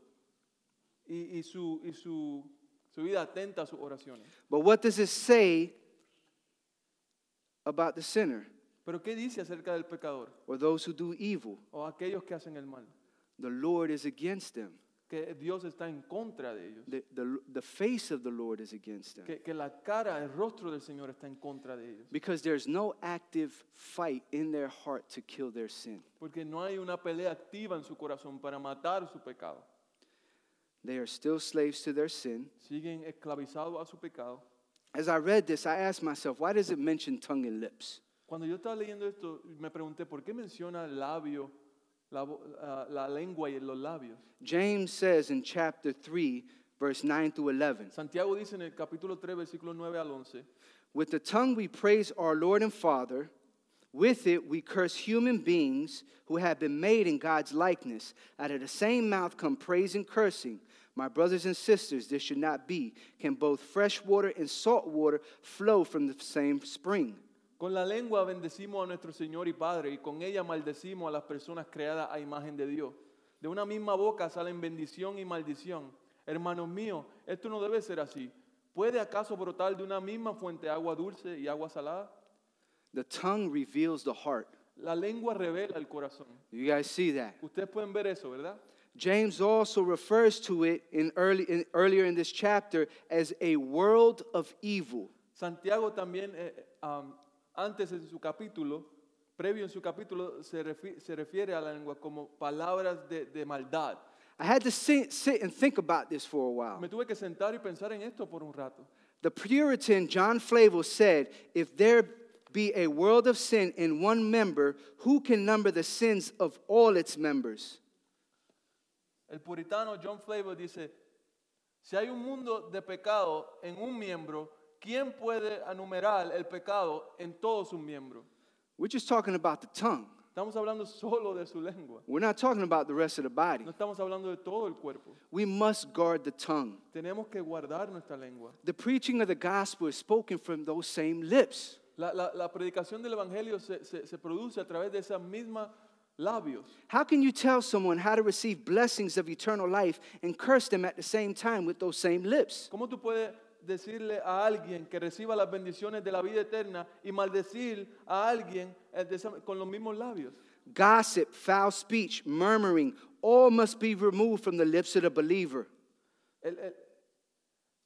y, y su, y su, su vida atenta a sus oraciones. But what does it say about the sinner Pero ¿qué dice acerca del pecador or those who do evil? o aquellos que hacen el mal? The Lord is against them. Que Dios está en contra de ellos. The, the, the face of the Lord is against them. Que, que la cara, el rostro del Señor está en contra de ellos. Because there's no active fight in their heart to kill their sin. Porque no hay una pelea activa en su corazón para matar su pecado. They are still slaves to their sin. Siguen esclavizados a su pecado. As I read this, I asked myself, why does it mention tongue and lips? Cuando yo estaba leyendo esto, me pregunté, ¿por qué menciona labio, la, ah, la lengua y los labios? James says in chapter 3, verse 9 through 11. Santiago dice en el capítulo 3, versículo 9 al 11, With the tongue we praise our Lord and Father. With it we curse human beings who have been made in God's likeness. Out of the same mouth come praise and cursing. My brothers and sisters, this should not be. Can both fresh water and salt water flow from the same spring? Con la lengua bendecimos a nuestro Señor y Padre y con ella maldecimos a las personas creadas a imagen de Dios. De una misma boca salen bendición y maldición. Hermanos míos, esto no debe ser así. ¿Puede acaso brotar de una misma fuente agua dulce y agua salada? The tongue reveals the heart. La lengua revela el corazón. You guys see that? Ustedes pueden ver eso, ¿verdad? James also refers to it in early, in, earlier in this chapter as a world of evil. Santiago también, eh, eh, um, antes en su capítulo, previo en su capítulo, se, refi- se refiere a la lengua como palabras de, de maldad. I had to sit, sit and think about this for a while. Me tuve que sentar y pensar en esto por un rato. The Puritan John Flavel said, If there be a world of sin in one member, who can number the sins of all its members? El puritano John Flavor dice, si hay un mundo de pecado en un miembro, ¿quién puede enumerar el pecado en todos sus miembros? We're just talking about the tongue. Estamos hablando solo de su lengua. We're not talking about the rest of the body. No estamos hablando de todo el cuerpo. We must guard the tongue. Tenemos que guardar nuestra lengua. The preaching of the gospel is spoken from those same lips. La, la- la predicación del Evangelio se, se- se produce a través de esas mismas labios. How can you tell someone how to receive blessings of eternal life and curse them at the same time with those same lips? ¿Cómo tú puedes decirle a alguien que reciba las bendiciones de la vida eterna y maldecir a alguien eh, con los mismos labios? Gossip, foul speech, murmuring, all must be removed from the lips of the believer. El, el,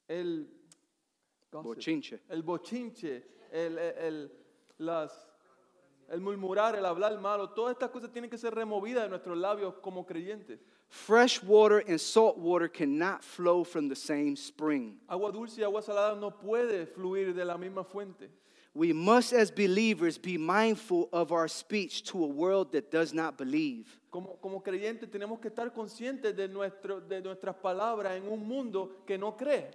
el, gossip, Bochinche. el bochinche, el- el- las, el murmurar, el hablar malo, todas estas cosas tienen que ser removidas de nuestros labios como creyentes. Fresh water and salt water cannot flow from the same spring. Agua dulce y agua salada no puede fluir de la misma fuente. We must, as believers, be mindful of our speech to a world that does not believe. Como, como creyentes tenemos que estar conscientes de, nuestro, de nuestras palabras en un mundo que no cree.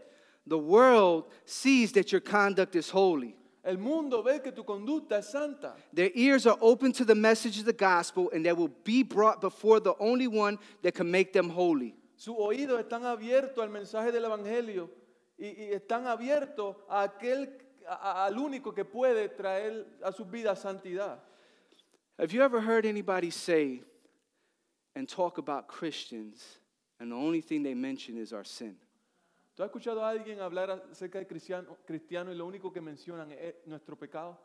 The world sees that your conduct is holy. El mundo ve que tu conducta es santa. Their ears are open to the message of the gospel, and they will be brought before the only one that can make them holy. Sus oídos están abiertos al mensaje del Evangelio y, y están abiertos a aquel, a- al único que puede traer a sus vidas santidad. Have you ever heard anybody say and talk about Christians, and the only thing they mention is our sin? ¿Tú has escuchado a alguien hablar acerca de cristiano, cristiano y lo único que mencionan es nuestro pecado?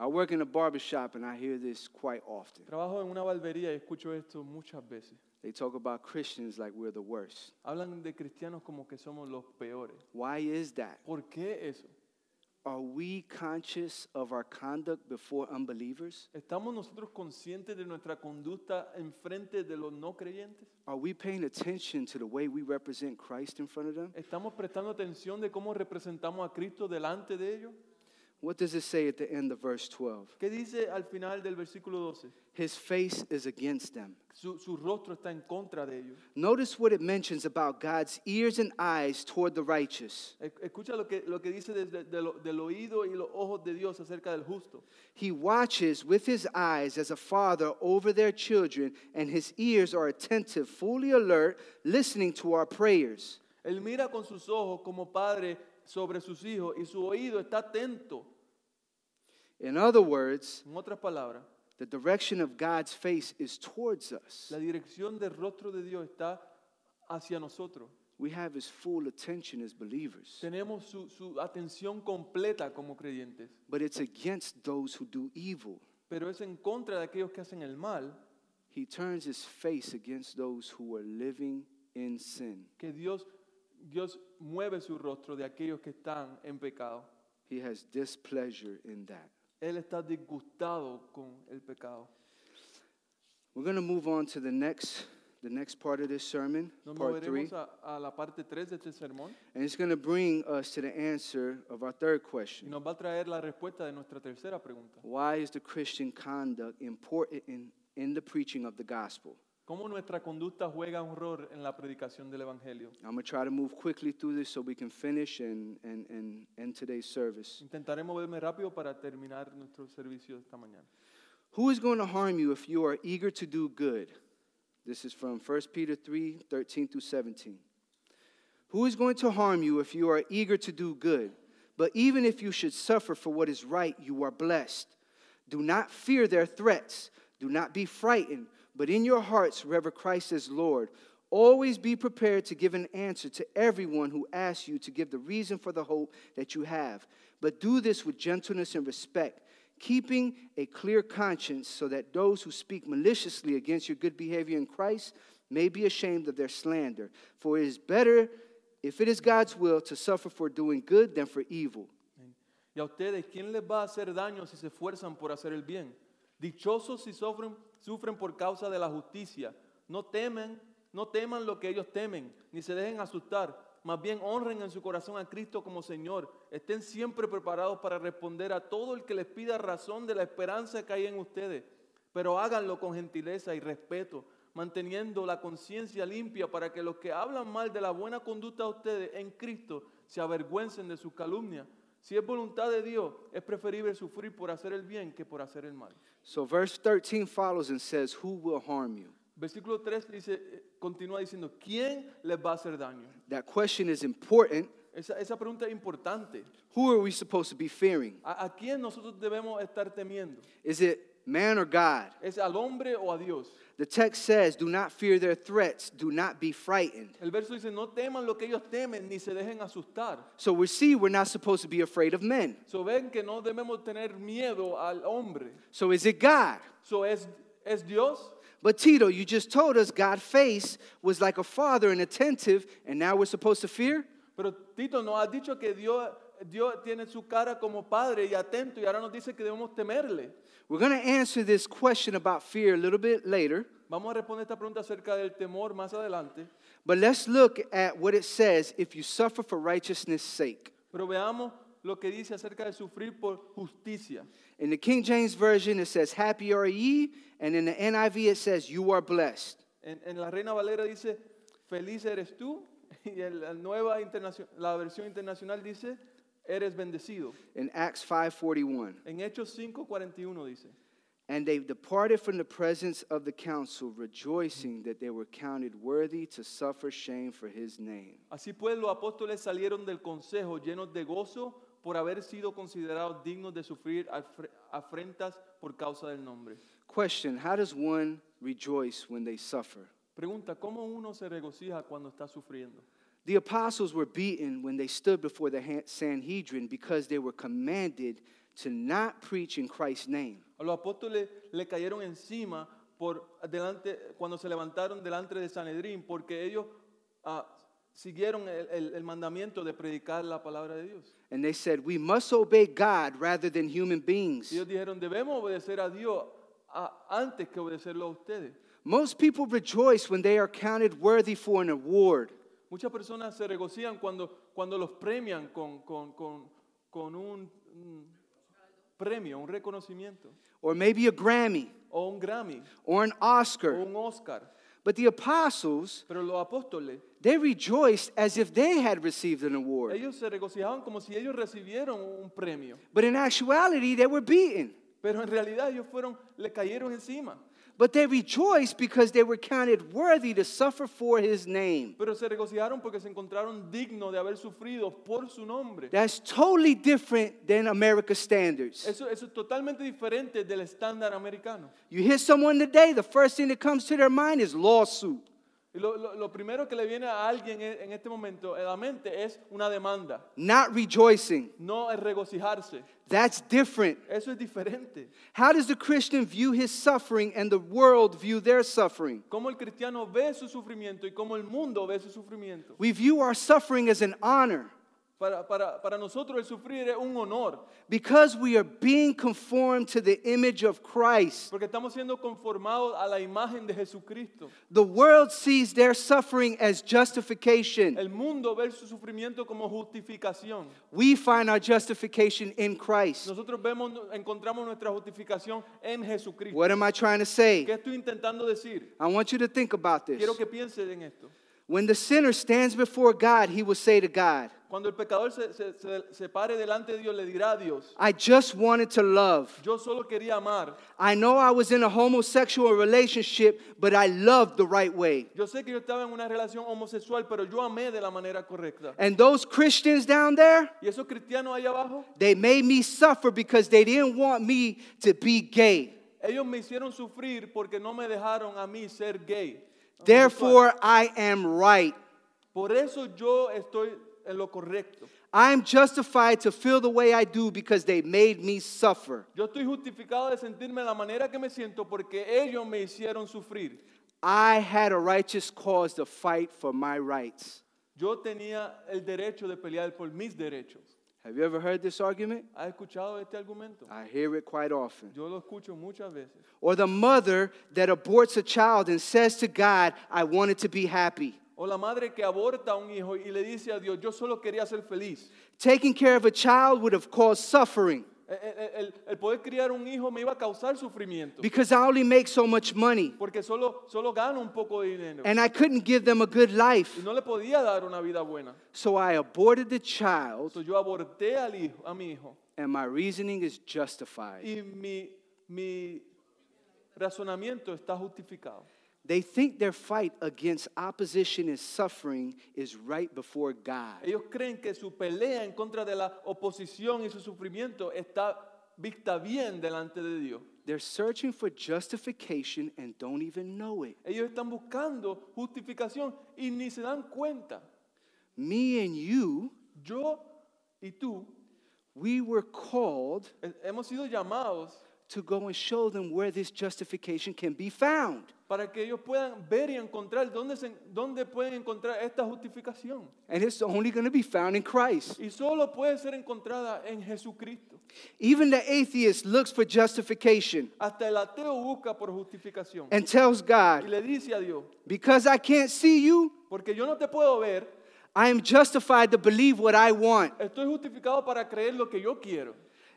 I work in a barber shop, and I hear this quite often. Trabajo en una barbería y escucho esto muchas veces. They talk about Christians like we're the worst. Hablan de cristianos como que somos los peores. Why is that? ¿Por qué eso? Are we conscious of our conduct before unbelievers? ¿Estamos nosotros conscientes de nuestra conducta en frente de los no creyentes? Are we paying attention to the way we represent Christ in front of them? ¿Estamos prestando atención de cómo representamos a Cristo delante de ellos? What does it say at the end of verse 12? ¿Qué dice al final del versículo 12? His face is against them. Su, su rostro está en contra de ellos. Notice what it mentions about God's ears and eyes toward the righteous. Escucha lo que, lo que dice desde de lo- del oído y los ojos de Dios acerca del justo. He watches with his eyes as a father over their children, and his ears are attentive, fully alert, listening to our prayers. Él mira con sus ojos como padre sobre sus hijos y su oído está atento. In other words, En otras palabras, the direction of God's face is towards us. la dirección del rostro de Dios está hacia nosotros. We have his full attention as believers, Tenemos su, su atención completa como creyentes, but it's against those who do evil. pero es en contra de aquellos que hacen el mal He turns his face against those who are living in sin. que Dios, Dios mueve su rostro de aquellos que están en pecado. He has displeasure in that. Él está disgustado con el pecado. We're going to move on to the next, the next part of this sermon, Nos part three, a, a la parte 3 de este sermón and it's going to bring us to the answer of our third y question. nos va a traer la respuesta de nuestra tercera pregunta. Why is the Christian conduct important in, in the preaching of the gospel? ¿Cómo nuestra conducta juega un rol en la predicación del Evangelio? I'm going to try to move quickly through this so we can finish and, and, and end today's service. Intentaré moverme rápido para terminar nuestro servicio esta mañana. Who is going to harm you if you are eager to do good? This is from 1 Peter 3 13 through 17. Who is going to harm you if you are eager to do good? But even if you should suffer for what is right, you are blessed. Do not fear their threats. Do not be frightened, but in your hearts rever Christ as Lord. Always be prepared to give an answer to everyone who asks you to give the reason for the hope that you have. But do this with gentleness and respect, keeping a clear conscience so that those who speak maliciously against your good behavior in Christ may be ashamed of their slander. For it is better, if it is God's will, to suffer for doing good than for evil. Y a ustedes, ¿quién les va a hacer daño si se esfuerzan por hacer el bien? Dichosos si sufren, sufren por causa de la justicia. No temen, no teman lo que ellos temen, ni se dejen asustar. Más bien honren en su corazón a Cristo como Señor. Estén siempre preparados para responder a todo el que les pida razón de la esperanza que hay en ustedes. Pero háganlo con gentileza y respeto, manteniendo la conciencia limpia para que los que hablan mal de la buena conducta de ustedes en Cristo se avergüencen de sus calumnias. Si es voluntad de Dios, es preferible sufrir por hacer el bien que por hacer el mal. So verse 13 follows and says, Who will harm you? Versículo 3 dice, eh, continúa diciendo, ¿quién les va a hacer daño? That question is important. Esa, esa pregunta es importante. Who are we supposed to be fearing? ¿A, a quién nosotros debemos estar temiendo? Is it man or God? ¿Es al hombre o a Dios? The text says, Do not fear their threats, do not be frightened. El verso dice, no teman lo que ellos temen, ni se dejen asustar. So we see we're not supposed to be afraid of men. So ven que no debemos tener miedo al hombre. So is it God? So es, es Dios. But Tito, you just told us God's face was like a father and attentive, and now we're supposed to fear? Pero Tito ¿no ha dicho que Dios, Dios tiene su cara como padre y atento y ahora nos dice que debemos temerle. We're going to answer this question about fear a little bit later, Vamos a responder esta pregunta acerca del temor más adelante. but let's look at what it says if you suffer for righteousness' sake. Pero veamos lo que dice acerca de sufrir por justicia. In the King James Version, it says, Happy are ye, and in the NIV, it says, You are blessed. En, en la Reina Valera dice, feliz eres tú. Y en la nueva internacional, la versión internacional dice, eres bendecido. In Acts 5:41, En Hechos 5:41 dice, and they departed from the presence of the council, rejoicing that they were counted worthy to suffer shame for his name. así pues los apóstoles salieron del consejo llenos de gozo por haber sido considerados dignos de sufrir afrentas por causa del nombre. Question: How does one rejoice when they suffer? Pregunta, ¿cómo uno se regocija cuando está sufriendo? The apostles were beaten when they stood before the Sanhedrin because they were commanded to not preach in Christ's name. A los apóstoles le cayeron encima por delante, cuando se levantaron delante de Sanedrín, porque ellos ah, siguieron el, el- el mandamiento de predicar la palabra de Dios. And they said, We must obey God rather than human beings. Ellos dijeron, debemos obedecer a Dios antes que obedecerlo a ustedes. Most people rejoice when they are counted worthy for an award. Muchas personas se regocijan cuando, cuando los premian con, con- con- con un, un premio, un reconocimiento, or maybe a Grammy, o un Grammy, or an o Oscar. un Oscar. But the apostles, Pero los apóstoles, they rejoiced as if they had received an award. ellos se regocijaban como si ellos recibieron un premio. But in actuality, they were beaten. Pero en realidad ellos fueron, le cayeron encima. But they rejoiced because they were counted worthy to suffer for his name. Pero se regocijaron porque se encontraron dignos de haber sufrido por su nombre. That's totally different than America's standards. Eso, eso es totalmente diferente del estándar americano. You hear someone today, the first thing that comes to their mind is lawsuit. Lo, lo- lo primero que le viene a alguien en, en este momento a la mente es una demanda, not rejoicing. no es regocijarse. That's different. Eso es diferente. How does the Christian view his suffering and the world view their suffering? Cómo el cristiano ve su sufrimiento y cómo el mundo ve su sufrimiento. We view our suffering as an honor Para, para, para nosotros el sufrir es un honor, because we are being conformed to the image of Christ. porque estamos siendo conformados a la imagen de Jesucristo. The world sees their suffering as justification. El mundo ve su sufrimiento como justificación. We find our justification in Christ. Nosotros vemos, encontramos nuestra justificación en Jesucristo. What am I trying to say? ¿Qué estoy intentando decir? I want you to think about this. Quiero que piensen en esto. When the sinner stands before God, he will say to God, Cuando el pecador se, se- se- se pare delante de Dios, le dirá a Dios, I just wanted to love. yo solo quería amar. I know I was in a homosexual relationship, but I loved the right way. Yo sé que yo estaba en una relación homosexual, pero yo amé de la manera correcta. And those Christians down there, Y esos cristianos ahí abajo, they made me suffer because they didn't want me to be gay. ellos me hicieron sufrir porque no me dejaron a mí ser gay. Therefore, I am right. Por eso yo estoy en lo correcto. I'm justified to feel the way I do because they made me suffer. Yo estoy justificado de sentirme la manera que me siento porque ellos me hicieron sufrir. I had a righteous cause to fight for my rights. Yo tenía el derecho de pelear por mis derechos. Have you ever heard this argument? ¿Has escuchado este argumento? I hear it quite often. Yo lo escucho muchas veces. Or the mother that aborts a child and says to God, I wanted to be happy. O la madre que aborta a un hijo y le dice a Dios, yo solo quería ser feliz. Taking care of a child would have caused suffering. El, el- poder criar un hijo me iba a causar sufrimiento. because I only make so much money Porque solo, solo gano un poco de dinero. and I couldn't give them a good life. Y no le podía dar una vida buena. So I aborted the child, Entonces yo aborté al hijo, a mi hijo. and my reasoning is justified. Y mi, mi razonamiento está justificado. They think their fight against opposition and suffering is right before God. Ellos creen que su pelea en contra de la oposición y su sufrimiento está vista bien delante de Dios. They're searching for justification and don't even know it. Ellos están buscando justificación y ni se dan cuenta. Me and you, Yo y tú we were called hemos sido llamados to go and show them where this justification can be found. para que ellos puedan ver y encontrar dónde, se- dónde pueden encontrar esta justificación. And it's only going to be found in Christ. Y solo puede ser encontrada en Jesucristo. Even the atheist looks for justification Hasta el ateo busca por justificación. and tells Y God, le dice a Dios, Because I can't see you, porque yo no te puedo ver, I am justified to believe what I want. estoy justificado para creer lo que yo quiero.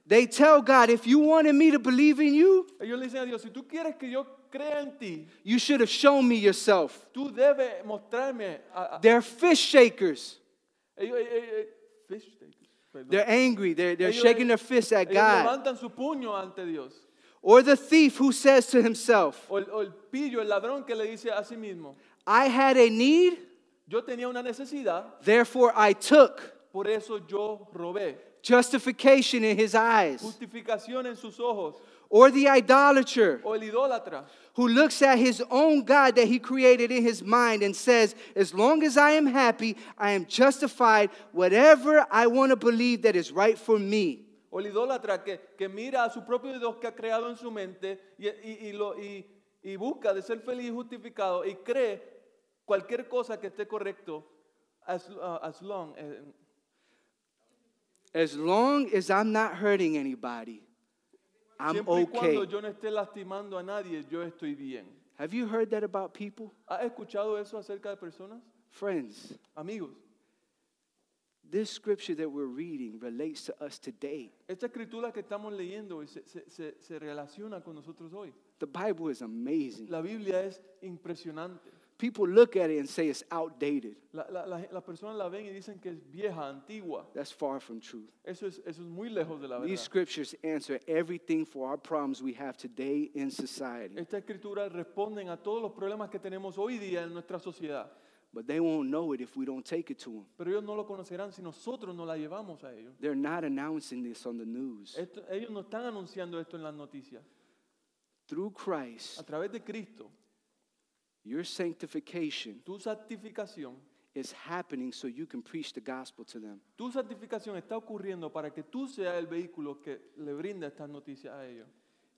They tell God, If you wanted me to believe in you, Ellos le dicen a Dios, si tú quieres que yo crea en ti, you should have shown me yourself. tú debes mostrarme a, a- They're fish shakers. ellos, eh, eh, eh, fish takers, perdón. They're angry. They're, they're Ellos- shaking their fists at ellos God. levantan su puño ante Dios. Or the thief who says to himself, O el, o el pillo, el ladrón que le dice a sí mismo, I had a need, yo tenía una necesidad, therefore I took. por eso yo robé. Justification in his eyes. Justificación en sus ojos. Or the idolater O el idólatra, who looks at his own God that he created in his mind and says, As long as I am happy, I am justified, whatever I want to believe that is right for me. o el idólatra que, que mira a su propio Dios que ha creado en su mente y, y- y lo, y, y busca de ser feliz y justificado y cree cualquier cosa que esté correcto as, uh, as long eh, As long as I'm not hurting anybody, I'm siempre y okay. cuando yo no esté lastimando a nadie, yo estoy bien. Have you heard that about people? ¿Has escuchado eso acerca de personas? Friends, Amigos, this scripture that we're reading relates to us today. esta escritura que estamos leyendo hoy se, se- se- se relaciona con nosotros hoy. The Bible is amazing. La Biblia es impresionante. People look at it and say it's outdated. La- la- la- Las personas la ven y dicen que es vieja, antigua. That's far from truth. Eso es, eso es muy lejos de la These scriptures answer everything for our problems we have today in society, Esta escritura responden a todos los problemas que tenemos hoy día en nuestra sociedad. but they won't know it if we don't take it to them. Pero ellos no lo conocerán si nosotros no la llevamos a ellos. They're not announcing this on the news. Esto- ellos no están anunciando esto en las noticias. Through Christ, A través de Cristo, your sanctification tu santificación, is happening so you can preach the gospel to them. tu santificación está ocurriendo para que tú seas el vehículo que le brinda estas noticias a ellos.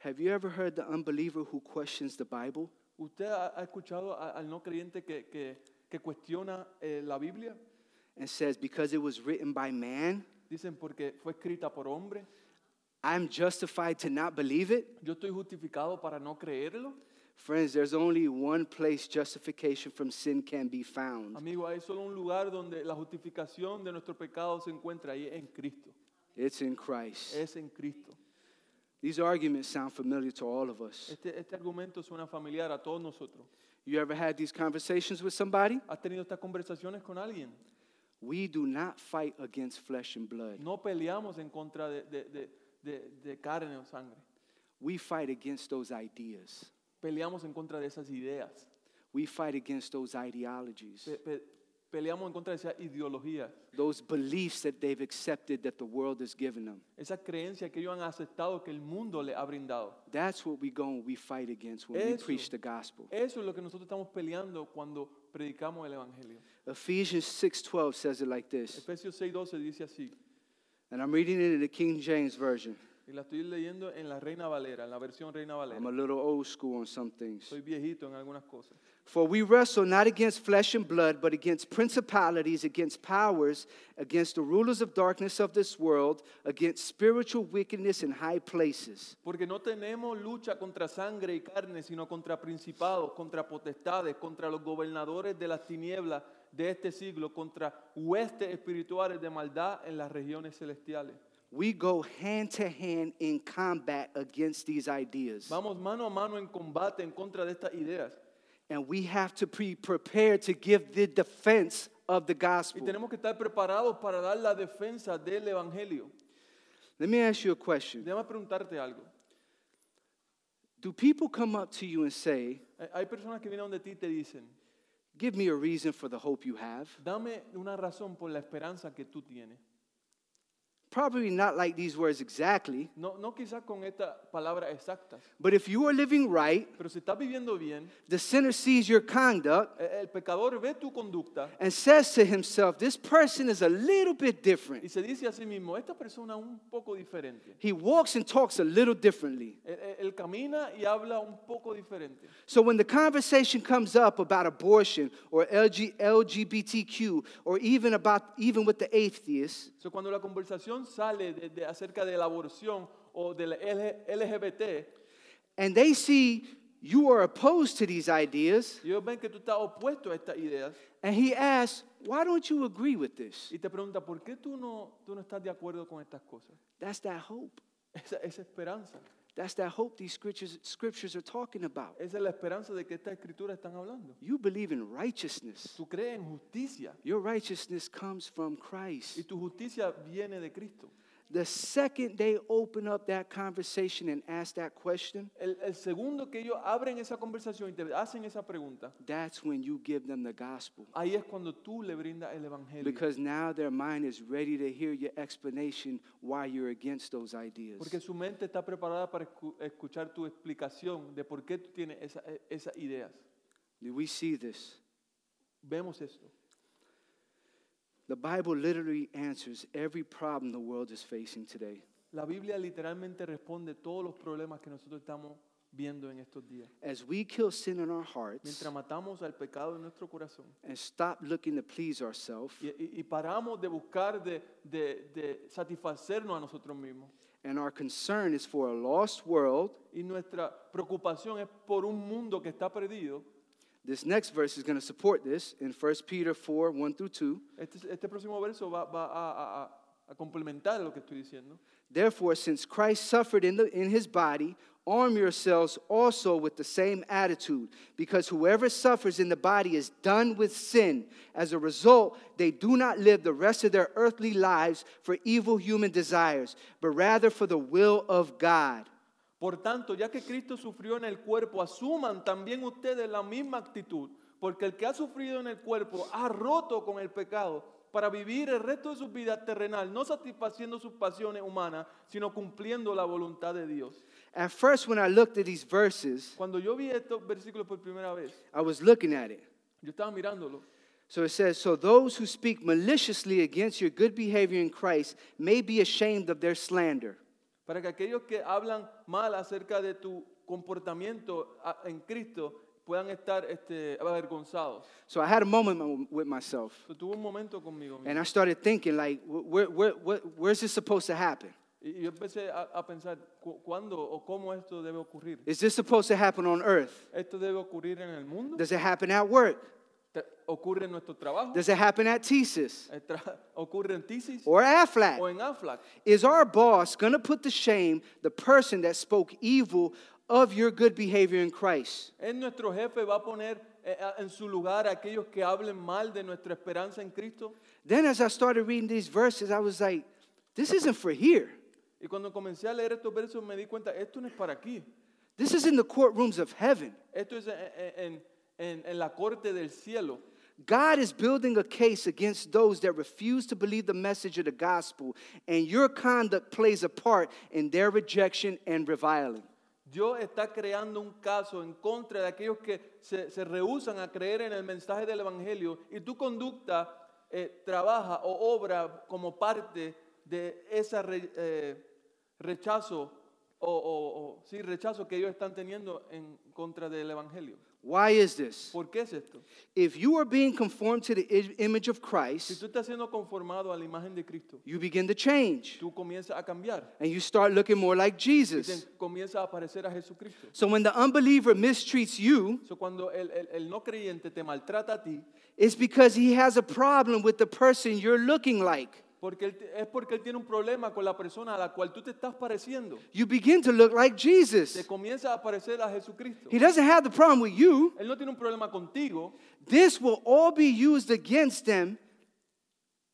Have you ever heard the unbeliever who questions the Bible? ¿Usted ha, ha escuchado a- al no creyente que, que- que cuestiona eh, la Biblia? and says, Because it was written by man, Dicen porque fue escrita por hombre. I'm justified to not believe it? Yo estoy justificado para no creerlo. Friends, there's only one place justification from sin can be found. Amigo, hay solo un lugar donde la justificación de nuestro pecado se encuentra ahí en Cristo. It's in Christ. Es en Cristo. These arguments sound familiar to all of us. Este, este argumento suena familiar a todos nosotros. You ever had these conversations with somebody? ¿Has tenido estas conversaciones con alguien? We do not fight against flesh and blood. No peleamos en contra de, de- de- de- de carne o sangre. We fight against those ideas. Peleamos en contra de esas ideas. We fight against those ideologies, Pe- pe- peleamos en contra de esas ideologías. those beliefs that they've accepted that the world has given them. Esa creencia que ellos han aceptado que el mundo le ha brindado. That's what we go and we fight against when we Eso. preach the gospel. Eso es lo que nosotros estamos peleando cuando predicamos el Evangelio. Ephesians 6:12 says it like this. Efesios 6:12 dice así, And I'm reading it in the King James version. Y la estoy leyendo en la Reina Valera, en la versión Reina Valera. I'm a little old school on some things. Soy viejito en algunas cosas. For we wrestle not against flesh and blood, but against principalities, against powers, against the rulers of darkness of this world, against spiritual wickedness in high places. Porque no tenemos lucha contra sangre y carne, sino contra principados, contra potestades, contra los gobernadores de las tinieblas de este siglo, contra huestes espirituales de maldad en las regiones celestiales. We go hand to hand in combat against these ideas. Vamos mano a mano en combate en contra de estas ideas. And we have to be prepared to give the defense of the gospel. Y tenemos que estar preparados para dar la defensa del Evangelio. Let me ask you a question. Déjame preguntarte algo. Do people come up to you and say, Hay personas que vienen donde ti y te dicen, Give me a reason for the hope you have? dame una razón por la esperanza que tú tienes. Probably not like these words exactly, No, no quizás con estas palabras exactas, but if you are living right, pero si estás viviendo bien, the sinner sees your conduct el pecador ve tu conducta and says to himself, This person is a little bit y different. se dice a sí mismo, esta persona un poco diferente. He walks and talks a little differently. Él- él camina y habla un poco diferente. So when the conversation comes up about abortion or LG, LGBTQ or even about even with the atheists, So, cuando la conversación sale de, de- acerca de la aborción o del LGBT, and they see you are opposed to these ideas, ellos ven que tú estás opuesto a estas ideas and he asks, Why don't you agree with this? y te pregunta, ¿por qué tú no, tú no estás de acuerdo con estas cosas? That's that hope. Esa, esa esperanza, That's that hope these scriptures, scriptures are talking about. esa es la esperanza de que estas escrituras están hablando. You believe in righteousness. Tú crees en justicia Your righteousness comes from y Christ. tu justicia viene de Cristo. The second they open up that conversation and ask that question, El, el segundo que ellos abren esa conversación y te hacen esa pregunta, that's when you give them the gospel. ahí es cuando tú le brindas el Evangelio. Because now their mind is ready to hear your explanation why you're against those ideas. Porque su mente está preparada para escu- escuchar tu explicación de por qué tú tienes esa- esas ideas. Do we see this? Vemos esto. The Bible literally answers every problem the world is facing today. La Biblia literalmente responde todos los problemas que nosotros estamos viendo en estos días. As we kill sin in our hearts Mientras matamos al pecado en nuestro corazón and stop looking to please ourselves, y, y- y paramos de buscar de, de- de satisfacernos a nosotros mismos. and our concern is for a lost world, Y nuestra preocupación es por un mundo que está perdido. This next verse is going to support this in 1 Peter 4 1 through 2. Este, este próximo verso va, va a, a- a- complementar lo que estoy diciendo. Therefore, since Christ suffered in, the, in his body, arm yourselves also with the same attitude, because whoever suffers in the body is done with sin. As a result, they do not live the rest of their earthly lives for evil human desires, but rather for the will of God. Por tanto, ya que Cristo sufrió en el cuerpo, asuman también ustedes la misma actitud, porque el que ha sufrido en el cuerpo ha roto con el pecado para vivir el resto de su vida terrenal, no satisfaciendo sus pasiones humanas, sino cumpliendo la voluntad de Dios. At first, when I looked at these verses, Cuando yo vi estos versículos por primera vez, I was looking at it. yo estaba mirándolo. So it says, So those who speak maliciously against your good behavior in Christ may be ashamed of their slander. Para que aquellos que hablan mal acerca de tu comportamiento en Cristo puedan estar este, avergonzados. So I had a moment with myself. So, tuve un momento conmigo mismo. And I started thinking, like, where, where, where, where's this supposed to happen? Y yo empecé a, a pensar, ¿cu- ¿cuándo o cómo esto debe ocurrir? Is this supposed to happen on earth? ¿Esto debe ocurrir en el mundo? Does it happen at work? ¿Ocurre en nuestro trabajo? Does it happen at TSIS Eh, ¿Ocurre en TISIS or o en AFLAC? Is our boss going to put to shame the person that spoke evil of your good behavior in Christ? ¿Es nuestro jefe va a poner eh, en su lugar a aquellos que hablen mal de nuestra esperanza en Cristo? Then, as I started reading these verses, I was like, this isn't for here. Y cuando comencé a leer estos versos me di cuenta, esto no es para aquí. This is in the courtrooms of heaven. Esto es en, en- en- en la corte del cielo. God is building a case against those that refuse to believe the message of the gospel, and your conduct plays a part in their rejection and reviling. Dios está creando un caso en contra de aquellos que se, se rehúsan a creer en el mensaje del Evangelio y tu conducta eh, trabaja o obra como parte de ese rechazo o, o- o- sí, rechazo que ellos están teniendo en contra del Evangelio. Why is this? ¿Por qué es esto? If you are being conformed to the image of Si Christ, tú estás siendo conformado a la imagen de Cristo, you begin to change tú comienzas a cambiar and you start looking more like y Jesus. te comienza a parecer a Jesucristo. So when the unbeliever mistreats you, So, cuando el, el- el no creyente te maltrata a ti, it's because he has a problem with the person you're looking like. Porque él es porque él tiene un problema con la persona a la cual tú te estás pareciendo. You begin to look like Te Jesus. comienza a parecer a Jesucristo. He doesn't have the problem with you. Él no tiene un problema contigo. This will all be used against them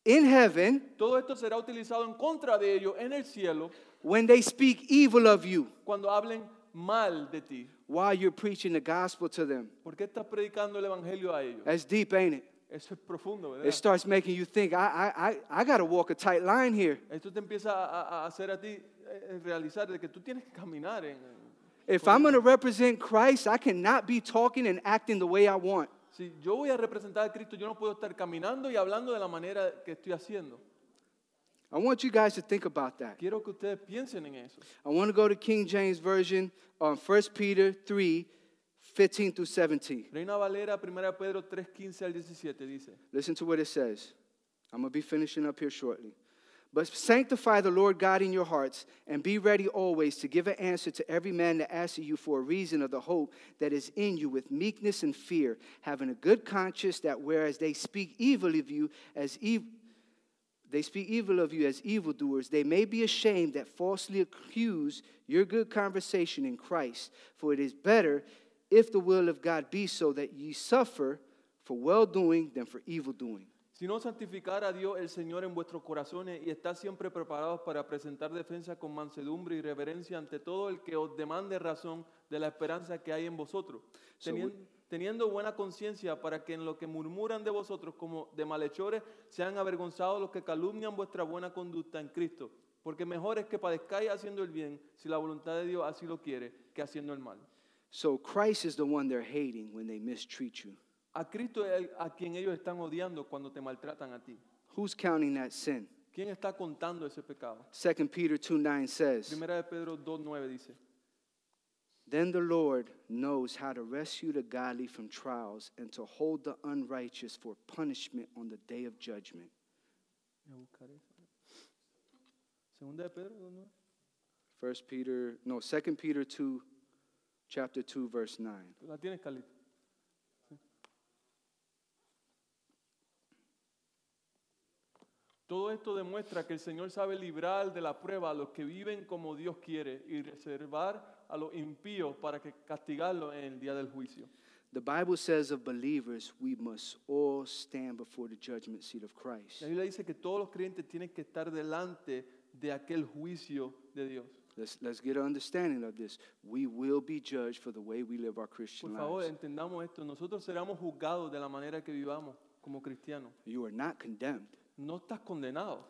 in heaven Todo esto será utilizado en contra de ellos en el cielo when they speak evil of you cuando hablen mal de ti. while you're preaching the gospel to them. ¿Por qué estás predicando el evangelio a ellos? That's deep, ain't it? Eso es profundo, It starts making you think, I, I, I, I got to walk a tight line here. Esto te empieza a, a- a hacer a ti eh, realizar de que tú tienes que caminar en, en- If I'm going to represent Christ, I cannot be talking and acting the way I want. Si yo voy a representar a Cristo, yo no puedo estar caminando y hablando de la manera que estoy haciendo. I want you guys to think about that. Quiero que ustedes piensen en eso. I want to go to King James Version on 1 Peter 3 15 through 17. Reina Valera, 1 Pedro 3, 15 al 17 dice, Listen to what it says. I'm going to be finishing up here shortly. But sanctify the Lord God in your hearts, and be ready always to give an answer to every man that asks you for a reason of the hope that is in you with meekness and fear, having a good conscience that whereas they speak evil of you as evil, they speak evil of you as evildoers, they may be ashamed that falsely accuse your good conversation in Christ. For it is better, if the will of God be so, that ye suffer for well doing than for evil doing. sino santificar a Dios el Señor en vuestros corazones y estar siempre preparados para presentar defensa con mansedumbre y reverencia ante todo el que os demande razón de la esperanza que hay en vosotros, So Tenien- teniendo buena conciencia para que en lo que murmuran de vosotros como de malhechores sean avergonzados los que calumnian vuestra buena conducta en Cristo, porque mejor es que padezcáis haciendo el bien, si la voluntad de Dios así lo quiere, que haciendo el mal. So Christ is the one they're hating when they mistreat you. A Cristo es el- a quien ellos están odiando cuando te maltratan a ti. Who's counting that sin? ¿Quién está contando ese pecado? 2 Peter 2 9 says, Primera de Pedro 2.9 dice, Then the Lord knows how to rescue the godly from trials and to hold the unrighteous for punishment on the day of judgment. Voy a buscar eso. Segunda de Pedro 2.9. First Peter, no, 2 Peter 2, chapter 2, verse 9. La tienes, Carlito? Sí. Todo esto demuestra que el Señor sabe librar de la prueba a los que viven como Dios quiere y reservar a los impíos para que castigarlos en el día del juicio. The Bible says of believers, we must all stand before the judgment seat of Christ. La Biblia dice que todos los creyentes tienen que estar delante de aquel juicio de Dios. Let's, let's get an understanding of this. We will be judged for the way we live our Christian Por favor, lives. entendamos esto. Nosotros seremos juzgados de la manera que vivamos como cristianos. You are not condemned. No estás condenado.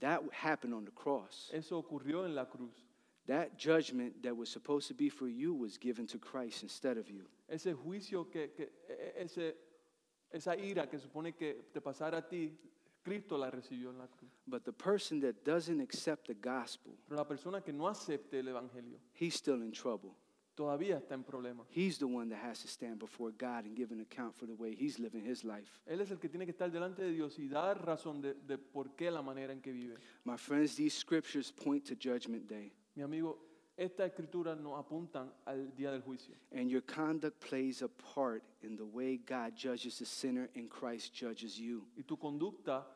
That happened on the cross. Eso ocurrió en la cruz. That judgment that was supposed to be for you was given to Christ instead of you. Ese juicio, que, que- ese, esa ira que supone que te pasara a ti, Cristo la recibió en la cruz. But the person that doesn't accept the gospel, Pero la persona que no acepte el Evangelio he's still in trouble. todavía está en problemas. He's the one that has to stand before God and give an account for the way he's living his life. Él es el que tiene que estar delante de Dios y dar razón de, de por qué la manera en que vive. My friends, these scriptures point to Judgment Day, Mi amigo, estas escrituras nos apuntan al día del juicio. and your conduct plays a part in the way God judges the sinner and Christ judges you. Y tu conducta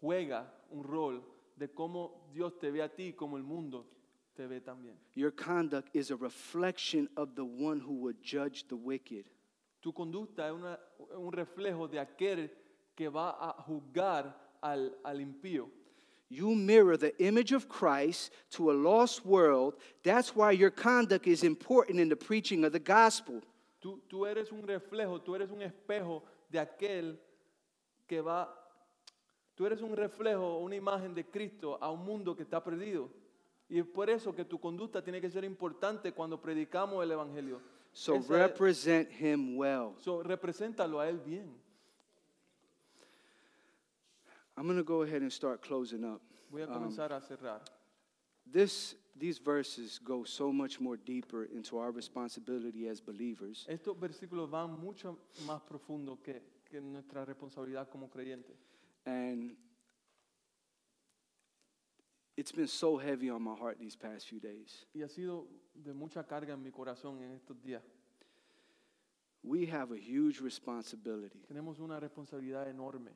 juega un rol de cómo Dios te ve a ti cómo el mundo te ve también. Your conduct is a reflection of the one who would judge the wicked. Tu conducta es una- un reflejo de aquel que va a juzgar al, al impío. You mirror the image of Christ to a lost world. That's why your conduct is important in the preaching of the gospel. Tú, tú eres un reflejo, tú eres un espejo de aquel que va, tú eres un reflejo, una imagen de Cristo a un mundo que está perdido. Y es por eso que tu conducta tiene que ser importante cuando predicamos el Evangelio. So Esa es- represent him well. so, represéntalo a Él bien. I'm going to go ahead and start closing up. Voy a Um, a cerrar. This, these verses go so much more deeper into our responsibility as believers. Estos versículos van mucho más profundo que, que nuestra responsabilidad como creyentes. And it's been so heavy on my heart these past few days. Y ha sido de mucha carga en mi corazón en estos días. We have a huge responsibility Tenemos una responsabilidad enorme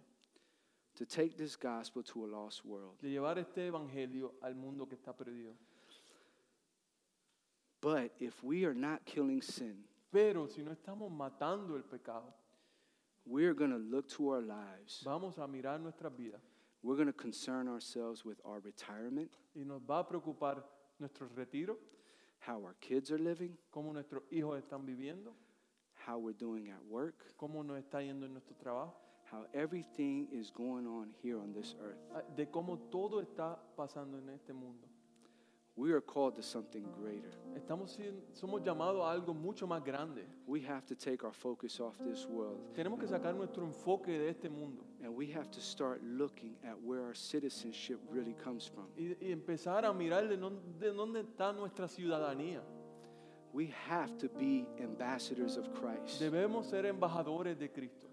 to take this gospel to a lost world. de llevar este evangelio al mundo que está perdido. But if we are not killing sin, Pero si no estamos matando el pecado, we're going to look to our lives. vamos a mirar nuestras vidas We're going to concern ourselves with our retirement, y nos va a preocupar nuestro retiro, how our kids are living, cómo nuestros hijos están viviendo, how we're doing at work, cómo nos está yendo en nuestro trabajo, how everything is going on here on this earth. ah, de cómo todo está pasando en este mundo. We are called to something greater. Estamos somos llamados a algo mucho más grande. We have to take our focus off this world Tenemos que sacar nuestro enfoque de este mundo and we have to start looking at where our citizenship really comes from. y, y empezar a mirar de, non- de dónde está nuestra ciudadanía. We have to be ambassadors of Christ. Debemos ser embajadores de Cristo.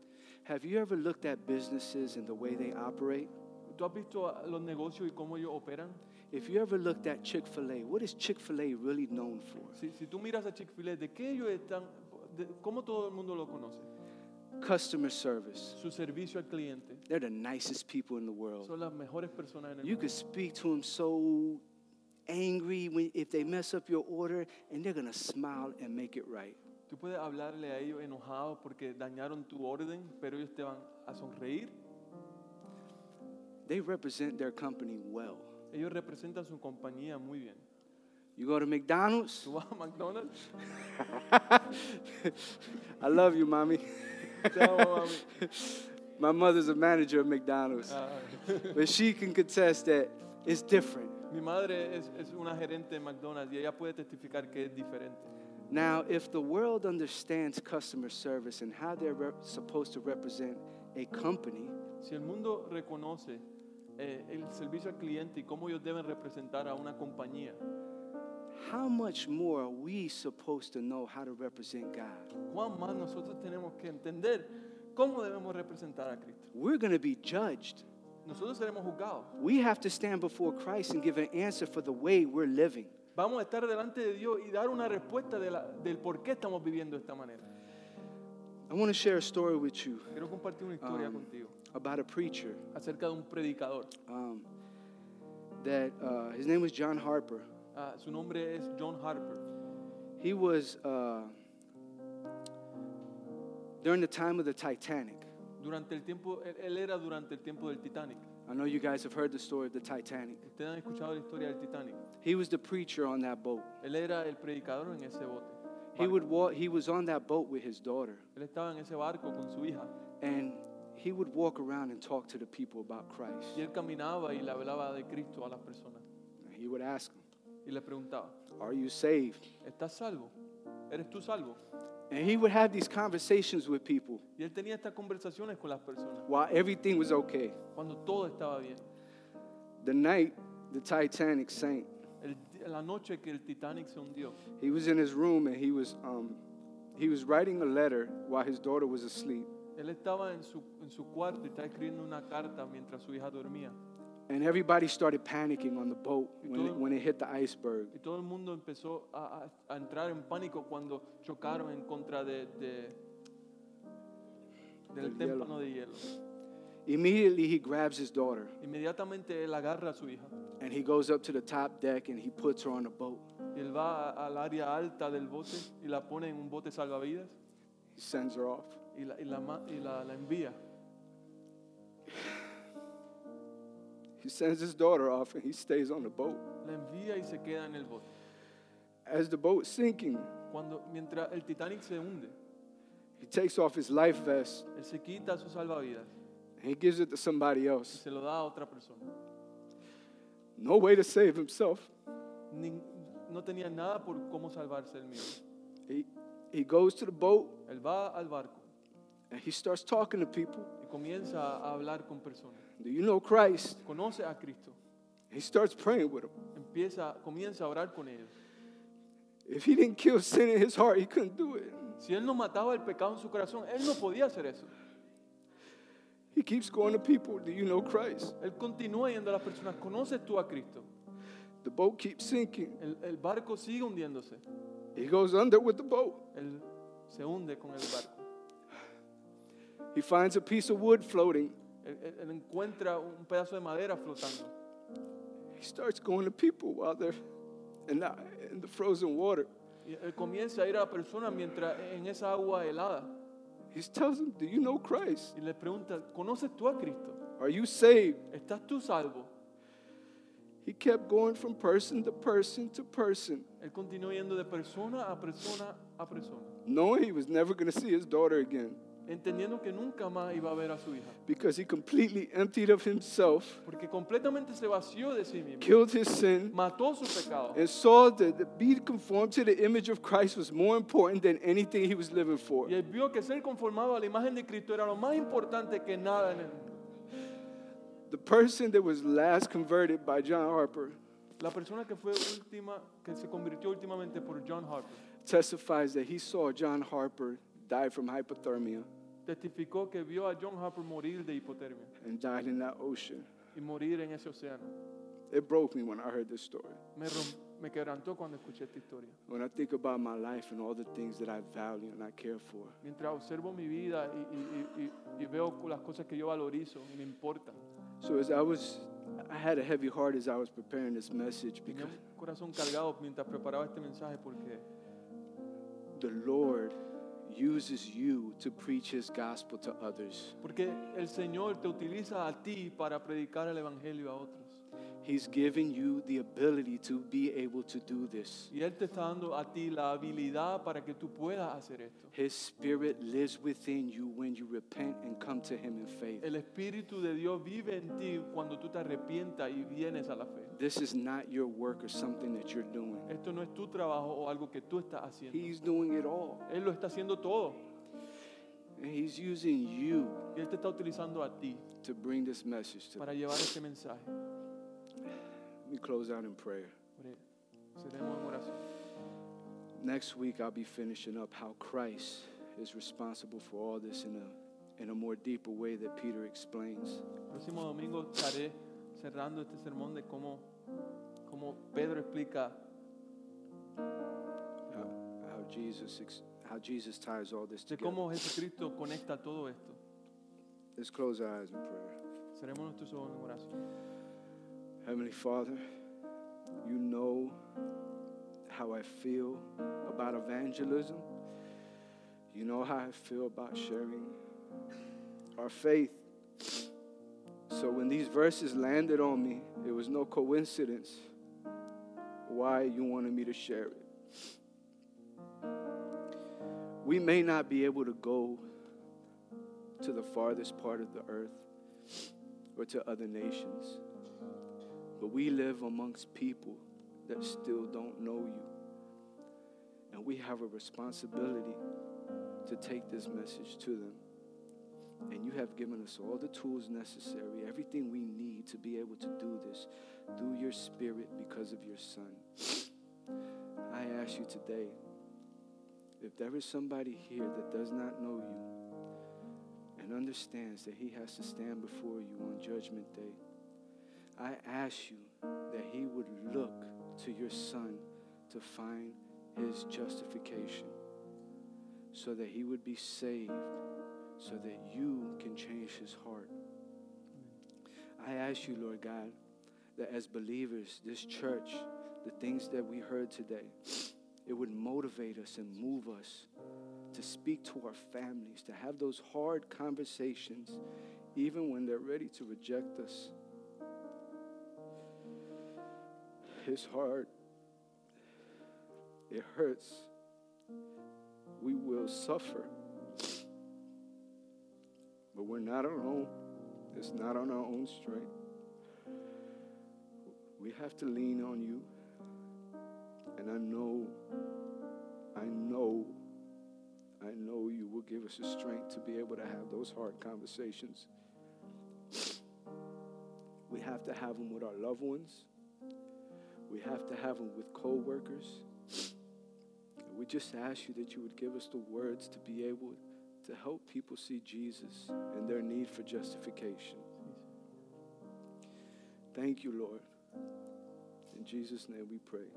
Have you ever looked at businesses and the way they operate? ¿Tú has visto los negocios y cómo ellos operan? If you ever looked at Chick fil A, what is Chick fil A really known for? Si, si tú miras a Chick-fil-A, ¿de qué ellos están? de- ¿Cómo todo el mundo lo conoce? Customer service. Su servicio al cliente. They're the nicest people in the world. Son las mejores personas en el You mundo. could speak to them so angry when, if they mess up your order, and they're going to smile and make it right. Tú puedes hablarle a ellos enojados porque dañaron tu orden, pero ellos te van a sonreír. They represent their company well. Ellos representan su compañía muy bien. You go to McDonald's, Tú vas a McDonald's, I love you, mommy. My mother's a manager of McDonald's, Ah, but she can contest that it's different. mi madre es, es una gerente de McDonald's y ella puede testificar que es diferente. Now, if the world understands customer service and how they're rep- supposed to represent a company, Si el mundo reconoce eh, el servicio al cliente y cómo ellos deben representar a una compañía, how much more are we supposed to know how to represent God? ¿cuán más nosotros tenemos que entender cómo debemos representar a Cristo? We're going to be judged. Nosotros seremos juzgados. We have to stand before Christ and give an answer for the way we're living. Vamos a estar delante de Dios y dar una respuesta de la- del por qué estamos viviendo de esta manera. I want to share a story with you Quiero compartir una historia Um, contigo about a preacher acerca de un predicador. um, that uh, his name was John Harper. Ah, su nombre es John Harper. He was uh, during the time of the Titanic. Durante el tiempo, él era durante el tiempo del Titanic. I know you guys have heard the story of the Titanic. Ustedes han escuchado la historia del Titanic. He was the preacher on that boat. Él era el predicador en ese bote. He would walk, he was on that boat with his daughter, Él estaba en ese barco con su hija and he would walk around and talk to the people about Christ. y él caminaba y le hablaba de Cristo a las personas And he would ask them, y le preguntaba, Are you saved? ¿estás salvo? ¿Eres tú salvo? And he would have these conversations with people Y él tenía estas conversaciones con las personas while everything was okay. cuando todo estaba bien. The night the Titanic sank, El- la noche que el Titanic se hundió, he was in his room and he was, um, he was writing a letter while his daughter was asleep. él estaba en su, en su cuarto y estaba escribiendo una carta mientras su hija dormía. And everybody started panicking on the boat when it, when it hit the iceberg. Y todo el mundo empezó a, a- a entrar en pánico cuando chocaron en contra de, de- del Del hielo. de hielo. Immediately, he grabs his daughter Inmediatamente él agarra a su hija and he goes up to the top deck and he puts her on the boat. y él va al área alta del bote y la pone en un bote salvavidas He sends her off. y la, y la y la- la envía. He sends his daughter off and he stays on the boat. La envía y se queda en el bote. As the boat's sinking, Cuando, mientras el Titanic se hunde, he takes off his life vest él se quita su salvavidas and he gives it to somebody y else. se lo da a otra persona. No way to save himself. Nin- no tenía nada por cómo salvarse el mismo. He, he goes to the boat Él va al barco and he starts talking to people. Comienza a hablar con personas. Do you know Christ? Conoce a Cristo. He starts praying with them. Empieza, comienza a orar con ellos. If he didn't kill sin in his heart, he couldn't do it. Si él no mataba el pecado en su corazón, él no podía hacer eso. He keeps going to people. Do you know Christ? Él continúa yendo a las personas. ¿Conoces tú a Cristo? The boat keeps sinking. El, el barco sigue hundiéndose. He goes under with the boat. Él se hunde con el barco. He finds a piece of wood floating. Él, él- encuentra un pedazo de madera flotando. He starts going to people while they're in the, in the frozen water. Y él comienza a ir a la persona mientras en esa agua helada. He tells them, Do you know Christ? Y le pregunta, ¿conoces tú a Cristo? Are you saved? ¿Estás tú salvo? He kept going from person to person to person, Él continuó yendo de persona a persona a persona, knowing he was never going to see his daughter again entendiendo que nunca más iba a ver a su hija. because he completely emptied of himself, Porque completamente se vació de sí mismo. killed his sin, Mató su pecado. and saw that the, being conformed to the image of Christ was more important than anything he was living for. Y él vio que ser conformado a la imagen de Cristo era lo más importante que nada en el mundo. The person that was last converted by John Harper La persona que fue última, que se convirtió últimamente por John Harper, testifies that he saw John Harper die from hypothermia testificó que vio a John Harper morir de hipotermia and died in that ocean. y morir en ese océano. It broke me when I heard this story. Me, rom- me quebrantó cuando escuché esta historia. When I think about my life and all the things that I value and I care for, Mientras observo mi vida y, y- y- y- y veo las cosas que yo valorizo y me importan. So as I was, I had a heavy heart as I was preparing this message Tenía because un corazón cargado mientras preparaba este mensaje porque the Lord uses you to preach His gospel to others. Porque el Señor te utiliza a ti para predicar el Evangelio a otros. He's given you the ability to be able to do this. Y Él te está dando a ti la habilidad para que tú puedas hacer esto. His Spirit lives within you when you repent and come to Him in faith. El Espíritu de Dios vive en ti cuando tú te arrepientas y vienes a la fe. This is not your work or something that you're doing. Esto no es tu trabajo o algo que tú estás haciendo. He's doing it all. Él lo está haciendo todo. And He's using you Y Él te está utilizando a ti to bring this message to para llevar este mensaje. Me close out in prayer. Ore- Seremos en oración. Next week, I'll be finishing up how Christ is responsible for all this in a, in a more deeper way that Peter explains. Próximo domingo estaré cerrando este sermón de cómo, cómo Pedro explica How, how, Jesus, how Jesus ties all this de together. cómo Jesucristo conecta todo esto. Let's close our eyes in prayer. Seremos nuestros ojos en oración. Heavenly Father, you know how I feel about evangelism. You know how I feel about sharing our faith. So when these verses landed on me, it was no coincidence why you wanted me to share it. We may not be able to go to the farthest part of the earth or to other nations. But we live amongst people that still don't know you. And we have a responsibility to take this message to them. And you have given us all the tools necessary, everything we need to be able to do this through your Spirit because of your Son. I ask you today if there is somebody here that does not know you and understands that he has to stand before you on Judgment Day. I ask you that he would look to your son to find his justification so that he would be saved, so that you can change his heart. I ask you, Lord God, that as believers, this church, the things that we heard today, it would motivate us and move us to speak to our families, to have those hard conversations, even when they're ready to reject us. His heart, it hurts. We will suffer. But we're not alone. It's not on our own strength. We have to lean on you. And I know, I know, I know you will give us the strength to be able to have those hard conversations. We have to have them with our loved ones. We have to have them with co-workers. We just ask you that you would give us the words to be able to help people see Jesus and their need for justification. Thank you, Lord. In Jesus' name we pray.